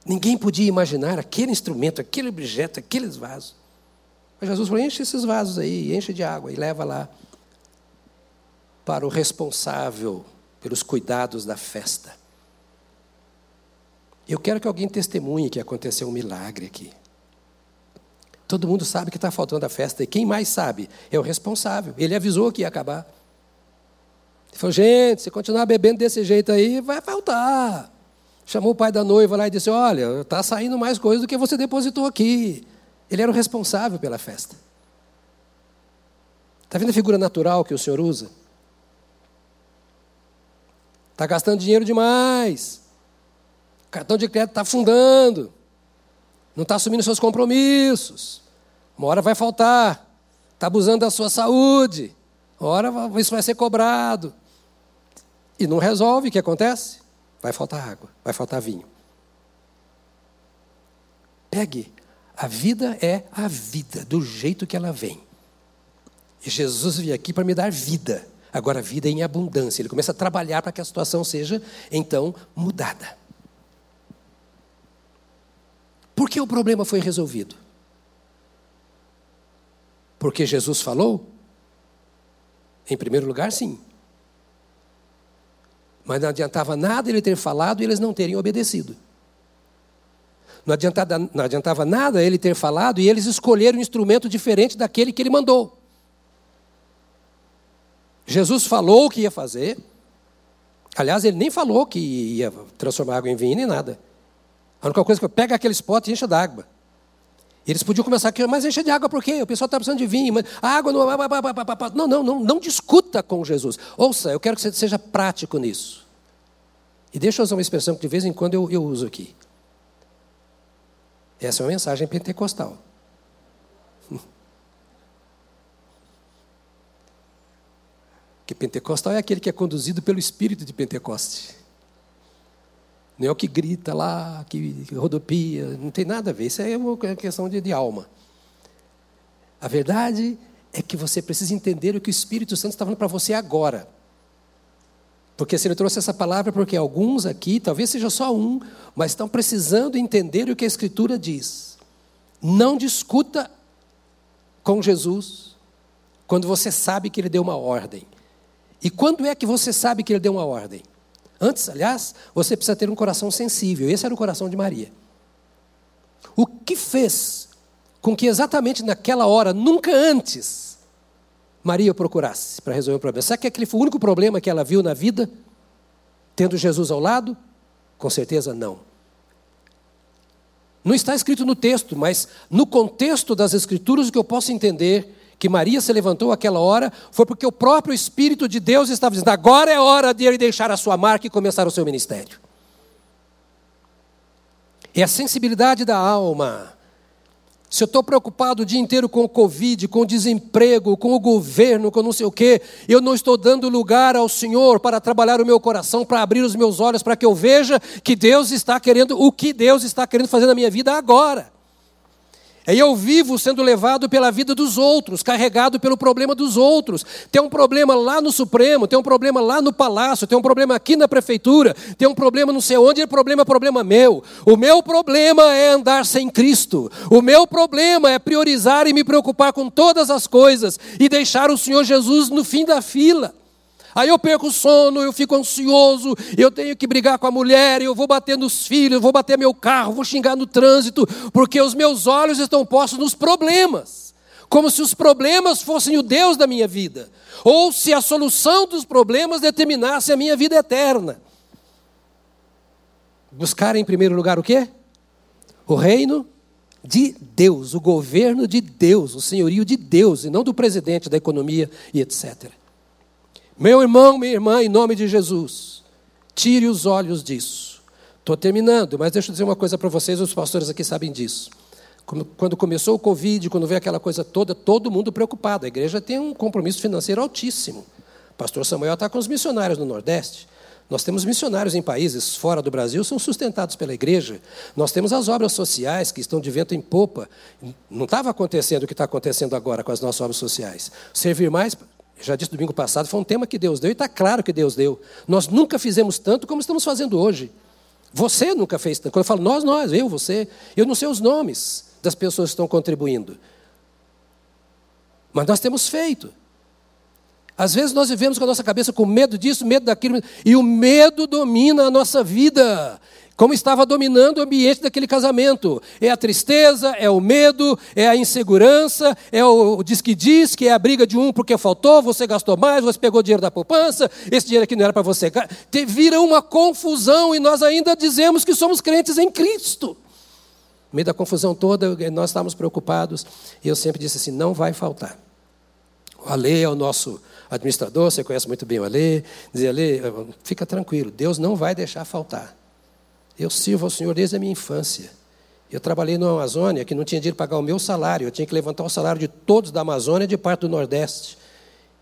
Ninguém podia imaginar aquele instrumento, aquele objeto, aqueles vasos. Mas Jesus falou: enche esses vasos aí, enche de água e leva lá para o responsável pelos cuidados da festa. Eu quero que alguém testemunhe que aconteceu um milagre aqui. Todo mundo sabe que está faltando a festa, e quem mais sabe é o responsável. Ele avisou que ia acabar. Ele falou: gente, se continuar bebendo desse jeito aí, vai faltar. Chamou o pai da noiva lá e disse: Olha, está saindo mais coisa do que você depositou aqui. Ele era o responsável pela festa. Está vendo a figura natural que o senhor usa? Está gastando dinheiro demais. O cartão de crédito está afundando. Não está assumindo seus compromissos. Uma hora vai faltar. está abusando da sua saúde. Ora, isso vai ser cobrado. E não resolve, o que acontece? Vai faltar água, vai faltar vinho. Pegue, a vida é a vida, do jeito que ela vem. E Jesus veio aqui para me dar vida. Agora, vida em abundância. Ele começa a trabalhar para que a situação seja, então, mudada. Por que o problema foi resolvido? Porque Jesus falou? Em primeiro lugar, sim. Mas não adiantava nada ele ter falado e eles não terem obedecido. Não adiantava, não adiantava nada ele ter falado e eles escolheram um instrumento diferente daquele que ele mandou. Jesus falou o que ia fazer. Aliás, ele nem falou que ia transformar água em vinho nem nada. A única coisa que eu pego é aquele pote e encha d'água. Eles podiam começar aqui, mas enche de água por quê? O pessoal está precisando de vinho, mas a água não. Não, não, não, não discuta com Jesus. Ouça, eu quero que você seja prático nisso. E deixa eu usar uma expressão que de vez em quando eu, eu uso aqui. Essa é uma mensagem pentecostal. Que pentecostal é aquele que é conduzido pelo espírito de Pentecoste. Não é o que grita lá, que rodopia, não tem nada a ver. Isso é uma questão de, de alma. A verdade é que você precisa entender o que o Espírito Santo está falando para você agora. Porque se ele trouxe essa palavra, porque alguns aqui, talvez seja só um, mas estão precisando entender o que a Escritura diz. Não discuta com Jesus quando você sabe que ele deu uma ordem. E quando é que você sabe que ele deu uma ordem? Antes, aliás, você precisa ter um coração sensível. Esse era o coração de Maria. O que fez com que exatamente naquela hora, nunca antes, Maria procurasse para resolver o problema? Será que aquele foi o único problema que ela viu na vida, tendo Jesus ao lado? Com certeza não. Não está escrito no texto, mas no contexto das Escrituras, o que eu posso entender que Maria se levantou aquela hora foi porque o próprio Espírito de Deus estava dizendo: agora é hora de ele deixar a sua marca e começar o seu ministério. É a sensibilidade da alma. Se eu estou preocupado o dia inteiro com o Covid, com o desemprego, com o governo, com não sei o quê, eu não estou dando lugar ao Senhor para trabalhar o meu coração, para abrir os meus olhos, para que eu veja que Deus está querendo, o que Deus está querendo fazer na minha vida agora. Aí eu vivo sendo levado pela vida dos outros, carregado pelo problema dos outros. Tem um problema lá no Supremo, tem um problema lá no Palácio, tem um problema aqui na Prefeitura, tem um problema não sei onde, o problema é problema meu. O meu problema é andar sem Cristo. O meu problema é priorizar e me preocupar com todas as coisas e deixar o Senhor Jesus no fim da fila. Aí eu perco o sono, eu fico ansioso, eu tenho que brigar com a mulher, eu vou bater nos filhos, eu vou bater meu carro, vou xingar no trânsito, porque os meus olhos estão postos nos problemas. Como se os problemas fossem o Deus da minha vida, ou se a solução dos problemas determinasse a minha vida eterna. Buscar em primeiro lugar o quê? O reino de Deus, o governo de Deus, o senhorio de Deus, e não do presidente da economia e etc. Meu irmão, minha irmã, em nome de Jesus, tire os olhos disso. Estou terminando, mas deixa eu dizer uma coisa para vocês, os pastores aqui sabem disso. Quando começou o Covid, quando veio aquela coisa toda, todo mundo preocupado. A igreja tem um compromisso financeiro altíssimo. O pastor Samuel está com os missionários no Nordeste. Nós temos missionários em países fora do Brasil, são sustentados pela igreja. Nós temos as obras sociais que estão de vento em popa. Não estava acontecendo o que está acontecendo agora com as nossas obras sociais. Servir mais já disse domingo passado, foi um tema que Deus deu e está claro que Deus deu. Nós nunca fizemos tanto como estamos fazendo hoje. Você nunca fez tanto. Quando eu falo nós, nós, eu, você, eu não sei os nomes das pessoas que estão contribuindo. Mas nós temos feito. Às vezes nós vivemos com a nossa cabeça com medo disso, medo daquilo, e o medo domina a nossa vida como estava dominando o ambiente daquele casamento. É a tristeza, é o medo, é a insegurança, é o diz que diz, que é a briga de um porque faltou, você gastou mais, você pegou dinheiro da poupança, esse dinheiro aqui não era para você. Vira uma confusão e nós ainda dizemos que somos crentes em Cristo. No meio da confusão toda, nós estávamos preocupados e eu sempre disse assim: não vai faltar. O Ale é o nosso administrador, você conhece muito bem o Ale. Dizia, Ale, fica tranquilo, Deus não vai deixar faltar. Eu sirvo ao Senhor desde a minha infância. Eu trabalhei na Amazônia, que não tinha dinheiro para pagar o meu salário, eu tinha que levantar o salário de todos da Amazônia de parte do Nordeste.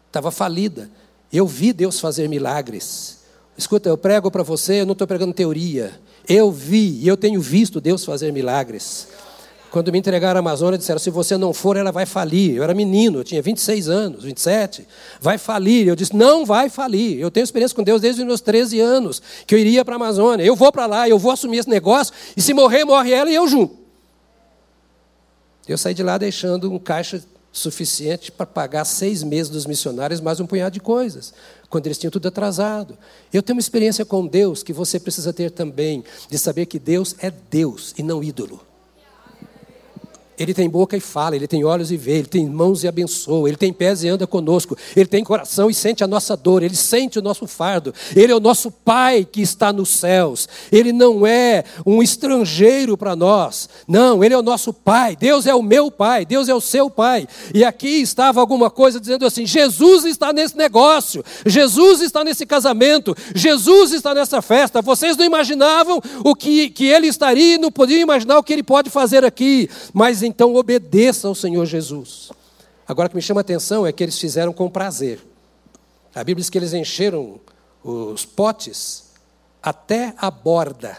Estava falida. Eu vi Deus fazer milagres. Escuta, eu prego para você, eu não estou pregando teoria. Eu vi e eu tenho visto Deus fazer milagres. Quando me entregaram a Amazônia, disseram: se você não for, ela vai falir. Eu era menino, eu tinha 26 anos, 27. Vai falir. Eu disse: não vai falir. Eu tenho experiência com Deus desde os meus 13 anos, que eu iria para a Amazônia. Eu vou para lá, eu vou assumir esse negócio, e se morrer, morre ela e eu junto. Eu saí de lá deixando um caixa suficiente para pagar seis meses dos missionários, mais um punhado de coisas, quando eles tinham tudo atrasado. Eu tenho uma experiência com Deus que você precisa ter também, de saber que Deus é Deus e não ídolo. Ele tem boca e fala, ele tem olhos e vê, ele tem mãos e abençoa, ele tem pés e anda conosco, ele tem coração e sente a nossa dor, ele sente o nosso fardo, ele é o nosso Pai que está nos céus, ele não é um estrangeiro para nós, não, ele é o nosso Pai, Deus é o meu Pai, Deus é o seu Pai. E aqui estava alguma coisa dizendo assim: Jesus está nesse negócio, Jesus está nesse casamento, Jesus está nessa festa. Vocês não imaginavam o que, que ele estaria, não podiam imaginar o que ele pode fazer aqui, mas então obedeça ao Senhor Jesus. Agora, o que me chama a atenção é que eles fizeram com prazer. A Bíblia diz que eles encheram os potes até a borda,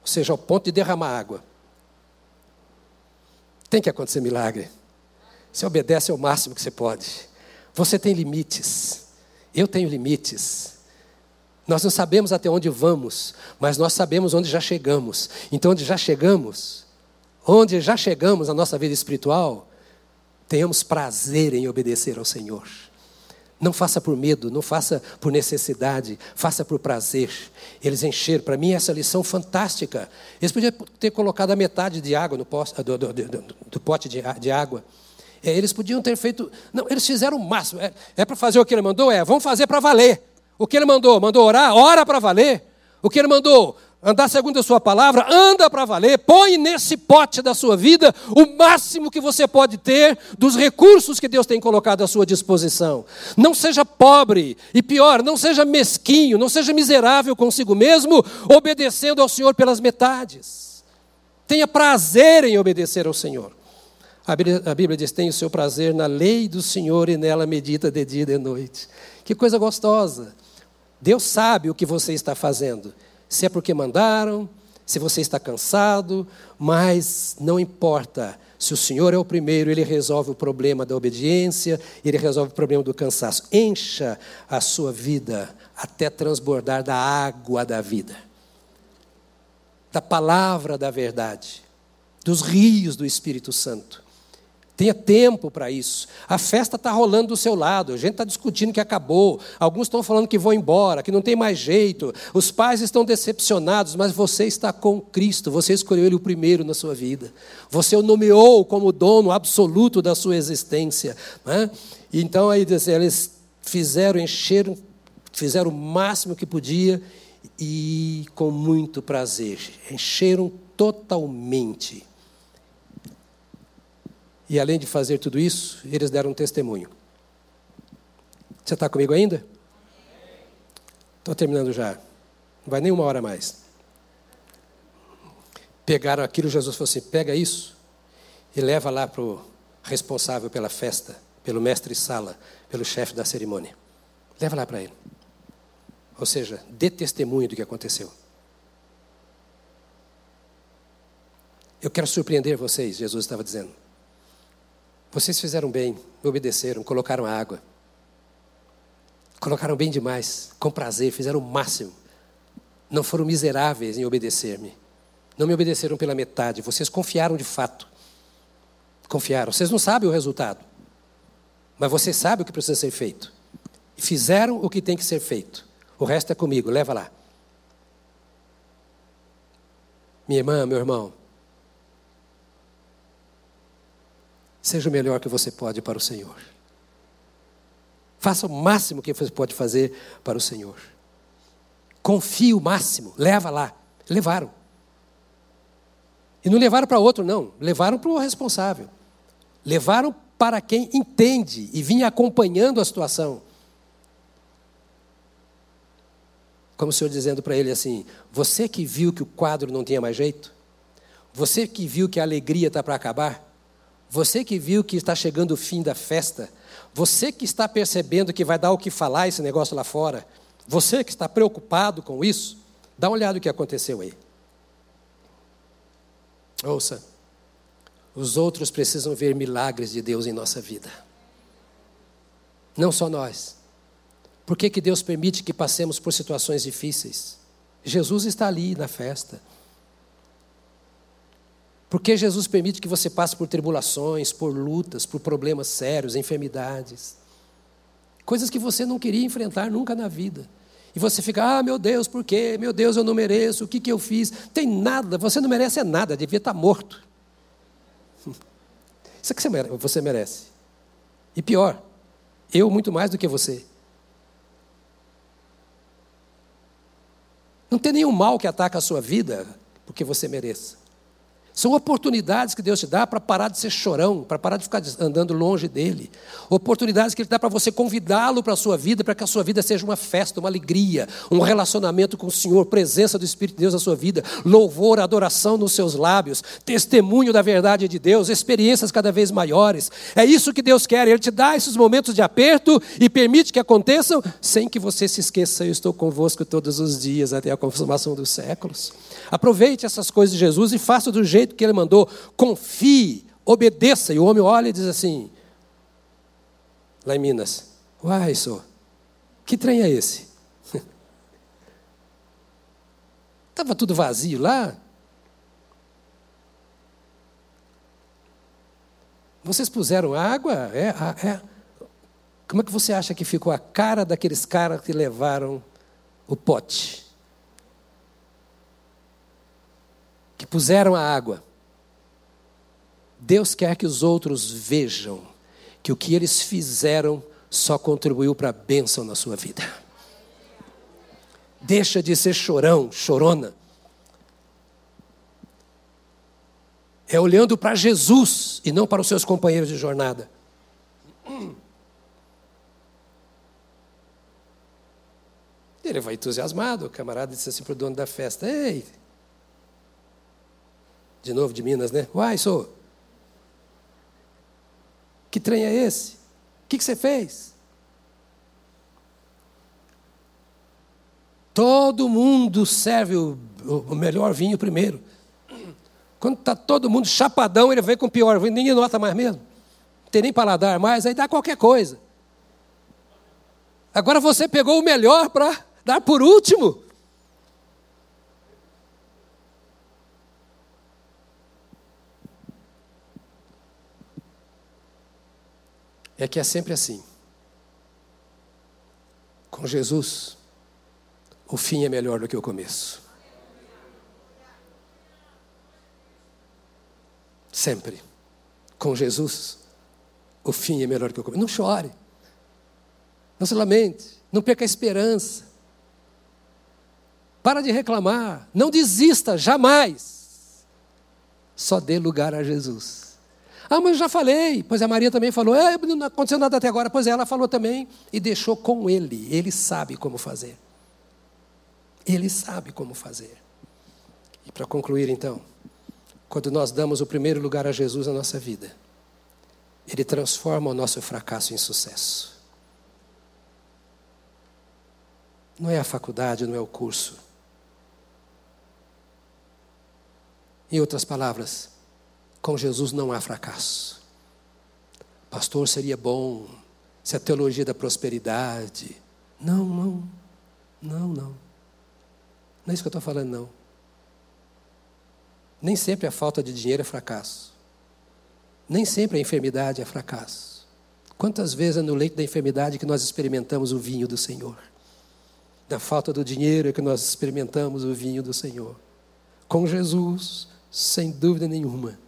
ou seja, ao ponto de derramar água. Tem que acontecer milagre. Você obedece ao máximo que você pode. Você tem limites. Eu tenho limites. Nós não sabemos até onde vamos, mas nós sabemos onde já chegamos. Então, onde já chegamos, onde já chegamos na nossa vida espiritual, tenhamos prazer em obedecer ao Senhor. Não faça por medo, não faça por necessidade, faça por prazer. Eles encheram, para mim, essa lição fantástica. Eles podiam ter colocado a metade de água no do, do, do, do pote de, de água. É, eles podiam ter feito. Não, eles fizeram o máximo. É, é para fazer o que ele mandou? É, vamos fazer para valer. O que ele mandou? Mandou orar? Ora para valer. O que ele mandou? Andar segundo a sua palavra, anda para valer, põe nesse pote da sua vida o máximo que você pode ter dos recursos que Deus tem colocado à sua disposição. Não seja pobre e pior, não seja mesquinho, não seja miserável consigo mesmo, obedecendo ao Senhor pelas metades. Tenha prazer em obedecer ao Senhor. A Bíblia, diz: tem o seu prazer na lei do Senhor e nela medita de dia e de noite. Que coisa gostosa. Deus sabe o que você está fazendo se é porque mandaram, se você está cansado, mas não importa. Se o Senhor é o primeiro, Ele resolve o problema da obediência, Ele resolve o problema do cansaço. Encha a sua vida até transbordar da água da vida, da palavra da verdade, dos rios do Espírito Santo. Tenha tempo para isso. A festa está rolando do seu lado, a gente está discutindo que acabou, alguns estão falando que vão embora, que não tem mais jeito, os pais estão decepcionados, mas você está com Cristo, você escolheu Ele o primeiro na sua vida, você o nomeou como dono absoluto da sua existência. Né? Então, aí eles fizeram, encheram, fizeram o máximo que podia e com muito prazer, encheram totalmente. E além de fazer tudo isso, eles deram um testemunho. Você está comigo ainda? Estou terminando já. Não vai nem uma hora mais. Pegaram aquilo, Jesus falou assim: pega isso e leva lá para o responsável pela festa, pelo mestre sala, pelo chefe da cerimônia. Leva lá para ele. Ou seja, dê testemunho do que aconteceu. Eu quero surpreender vocês, Jesus estava dizendo. Vocês fizeram bem, obedeceram, colocaram água. Colocaram bem demais, com prazer, fizeram o máximo. Não foram miseráveis em obedecer-me. Não me obedeceram pela metade, vocês confiaram de fato. Confiaram. Vocês não sabem o resultado, mas vocês sabem o que precisa ser feito. Fizeram o que tem que ser feito. O resto é comigo, leva lá. Minha irmã, meu irmão, Seja o melhor que você pode para o Senhor. Faça o máximo que você pode fazer para o Senhor. Confie o máximo, leva lá. Levaram. E não levaram para outro, não. Levaram para o responsável. Levaram para quem entende e vinha acompanhando a situação. Como o Senhor dizendo para ele assim: Você que viu que o quadro não tinha mais jeito, Você que viu que a alegria está para acabar, você que viu que está chegando o fim da festa, você que está percebendo que vai dar o que falar esse negócio lá fora, você que está preocupado com isso, dá uma olhada no que aconteceu aí. Ouça, os outros precisam ver milagres de Deus em nossa vida. Não só nós. Por que, que Deus permite que passemos por situações difíceis? Jesus está ali na festa. Por que Jesus permite que você passe por tribulações, por lutas, por problemas sérios, enfermidades? Coisas que você não queria enfrentar nunca na vida. E você fica, ah, meu Deus, por quê? Meu Deus, eu não mereço, o que, que eu fiz? Tem nada, você não merece nada, devia estar morto. Isso é que você merece. E pior, eu muito mais do que você. Não tem nenhum mal que ataque a sua vida porque você mereça. São oportunidades que Deus te dá para parar de ser chorão, para parar de ficar andando longe dele. Oportunidades que Ele dá para você convidá-lo para a sua vida, para que a sua vida seja uma festa, uma alegria, um relacionamento com o Senhor, presença do Espírito de Deus na sua vida, louvor, adoração nos seus lábios, testemunho da verdade de Deus, experiências cada vez maiores. É isso que Deus quer. Ele te dá esses momentos de aperto e permite que aconteçam sem que você se esqueça. Eu estou convosco todos os dias até a consumação dos séculos. Aproveite essas coisas de Jesus e faça do jeito que ele mandou. Confie, obedeça. E o homem olha e diz assim: lá em Minas, uai, só, que trem é esse? Estava tudo vazio lá. Vocês puseram água? É, é. Como é que você acha que ficou a cara daqueles caras que levaram o pote? Que puseram a água. Deus quer que os outros vejam que o que eles fizeram só contribuiu para a bênção na sua vida. Deixa de ser chorão, chorona. É olhando para Jesus e não para os seus companheiros de jornada. Ele vai entusiasmado, o camarada disse assim para o dono da festa: Ei, de novo de Minas, né? Uai, sou. Que trem é esse? O que, que você fez? Todo mundo serve o, o melhor vinho primeiro. Quando está todo mundo chapadão, ele vem com o pior vinho, ninguém nota mais mesmo. Não tem nem paladar mais, aí dá qualquer coisa. Agora você pegou o melhor para dar por último. É que é sempre assim. Com Jesus, o fim é melhor do que o começo. Sempre. Com Jesus, o fim é melhor do que o começo. Não chore. Não se lamente. Não perca a esperança. Para de reclamar. Não desista, jamais. Só dê lugar a Jesus. Ah, mas já falei. Pois a Maria também falou. É, não aconteceu nada até agora. Pois ela falou também e deixou com ele. Ele sabe como fazer. Ele sabe como fazer. E para concluir, então, quando nós damos o primeiro lugar a Jesus na nossa vida, ele transforma o nosso fracasso em sucesso. Não é a faculdade, não é o curso. Em outras palavras, com Jesus não há fracasso. Pastor, seria bom se a teologia da prosperidade. Não, não, não, não. Não é isso que eu estou falando, não. Nem sempre a falta de dinheiro é fracasso. Nem sempre a enfermidade é fracasso. Quantas vezes é no leito da enfermidade que nós experimentamos o vinho do Senhor? Na falta do dinheiro é que nós experimentamos o vinho do Senhor. Com Jesus, sem dúvida nenhuma,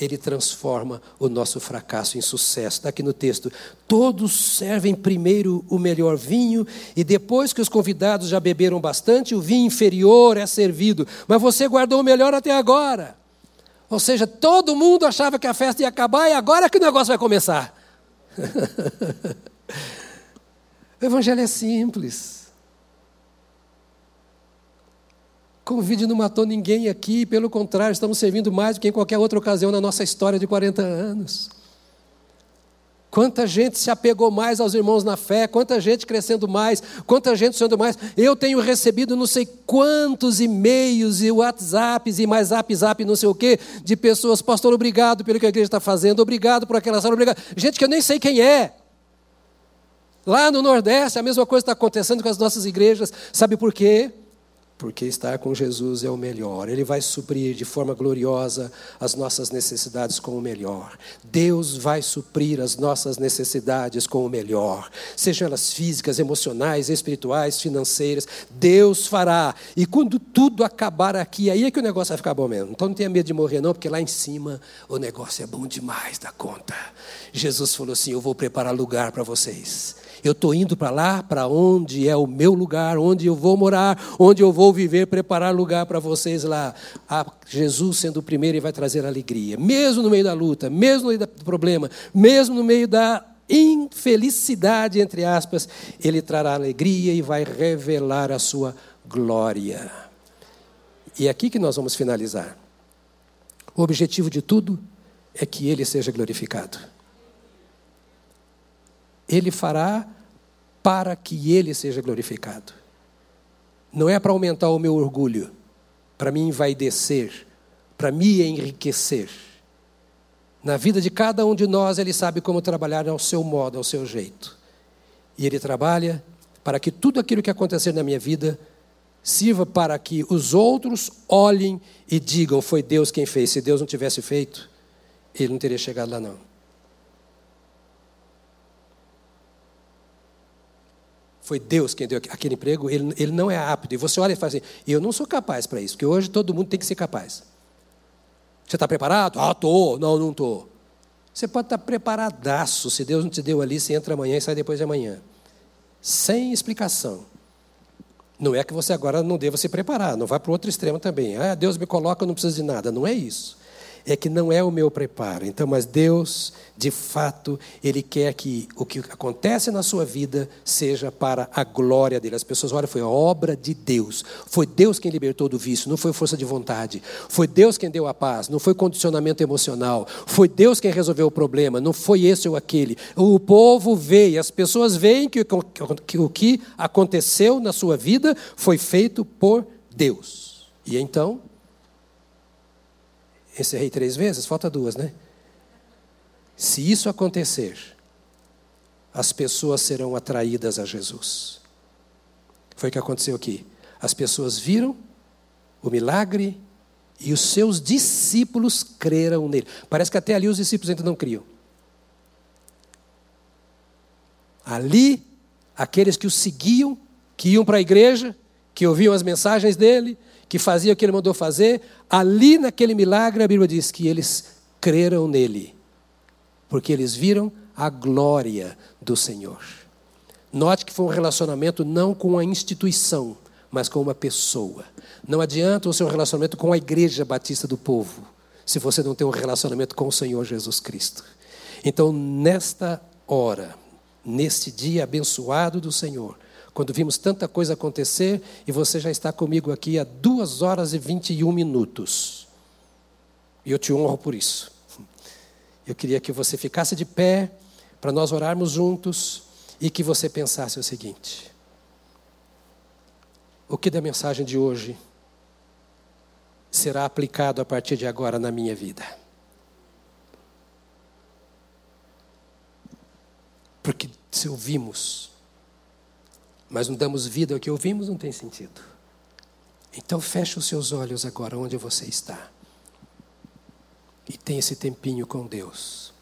ele transforma o nosso fracasso em sucesso. Está aqui no texto. Todos servem primeiro o melhor vinho, e depois que os convidados já beberam bastante, o vinho inferior é servido. Mas você guardou o melhor até agora. Ou seja, todo mundo achava que a festa ia acabar e agora que o negócio vai começar. o evangelho é simples. Covid não matou ninguém aqui, pelo contrário, estamos servindo mais do que em qualquer outra ocasião na nossa história de 40 anos. Quanta gente se apegou mais aos irmãos na fé, quanta gente crescendo mais, quanta gente sendo mais. Eu tenho recebido não sei quantos e-mails e WhatsApps e mais zap, zap, não sei o quê, de pessoas, pastor, obrigado pelo que a igreja está fazendo, obrigado por aquela sala, obrigado. Gente que eu nem sei quem é. Lá no Nordeste, a mesma coisa está acontecendo com as nossas igrejas. Sabe por quê? Porque estar com Jesus é o melhor. Ele vai suprir de forma gloriosa as nossas necessidades com o melhor. Deus vai suprir as nossas necessidades com o melhor, sejam elas físicas, emocionais, espirituais, financeiras. Deus fará. E quando tudo acabar aqui, aí é que o negócio vai ficar bom mesmo. Então não tenha medo de morrer, não, porque lá em cima o negócio é bom demais da conta. Jesus falou assim: Eu vou preparar lugar para vocês. Eu estou indo para lá, para onde é o meu lugar, onde eu vou morar, onde eu vou viver, preparar lugar para vocês lá. Ah, Jesus sendo o primeiro, ele vai trazer alegria, mesmo no meio da luta, mesmo no meio do problema, mesmo no meio da infelicidade, entre aspas, ele trará alegria e vai revelar a sua glória. E é aqui que nós vamos finalizar. O objetivo de tudo é que ele seja glorificado. Ele fará para que ele seja glorificado. Não é para aumentar o meu orgulho, para me envaidecer, para me enriquecer. Na vida de cada um de nós, ele sabe como trabalhar ao seu modo, ao seu jeito. E ele trabalha para que tudo aquilo que acontecer na minha vida sirva para que os outros olhem e digam: foi Deus quem fez. Se Deus não tivesse feito, ele não teria chegado lá, não. Foi Deus quem deu aquele emprego, ele, ele não é apto. E você olha e fala assim: eu não sou capaz para isso, porque hoje todo mundo tem que ser capaz. Você está preparado? Ah, estou. Não, não estou. Você pode estar tá preparadaço. Se Deus não te deu ali, você entra amanhã e sai depois de amanhã. Sem explicação. Não é que você agora não deva se preparar, não vá para o outro extremo também. Ah, Deus me coloca, eu não preciso de nada. Não é isso é que não é o meu preparo. Então, mas Deus, de fato, Ele quer que o que acontece na sua vida seja para a glória dele. As pessoas olham, foi obra de Deus. Foi Deus quem libertou do vício, não foi força de vontade. Foi Deus quem deu a paz, não foi condicionamento emocional. Foi Deus quem resolveu o problema, não foi esse ou aquele. O povo veio, as pessoas veem que o que aconteceu na sua vida foi feito por Deus. E então, Encerrei três vezes, falta duas, né? Se isso acontecer, as pessoas serão atraídas a Jesus. Foi o que aconteceu aqui. As pessoas viram o milagre e os seus discípulos creram nele. Parece que até ali os discípulos ainda não criam. Ali, aqueles que o seguiam, que iam para a igreja, que ouviam as mensagens dele, que fazia o que ele mandou fazer, ali naquele milagre a Bíblia diz que eles creram nele, porque eles viram a glória do Senhor. Note que foi um relacionamento não com a instituição, mas com uma pessoa. Não adianta o seu relacionamento com a igreja batista do povo, se você não tem um relacionamento com o Senhor Jesus Cristo. Então, nesta hora, neste dia abençoado do Senhor, quando vimos tanta coisa acontecer e você já está comigo aqui há duas horas e 21 minutos. E eu te honro por isso. Eu queria que você ficasse de pé para nós orarmos juntos e que você pensasse o seguinte: o que da mensagem de hoje será aplicado a partir de agora na minha vida? Porque se ouvimos mas não damos vida ao que ouvimos, não tem sentido. Então feche os seus olhos agora onde você está. E tenha esse tempinho com Deus.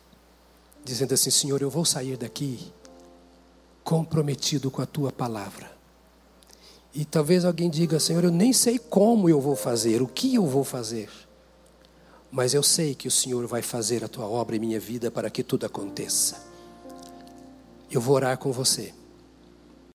Dizendo assim, Senhor, eu vou sair daqui comprometido com a tua palavra. E talvez alguém diga, Senhor, eu nem sei como eu vou fazer, o que eu vou fazer. Mas eu sei que o Senhor vai fazer a tua obra em minha vida para que tudo aconteça. Eu vou orar com você.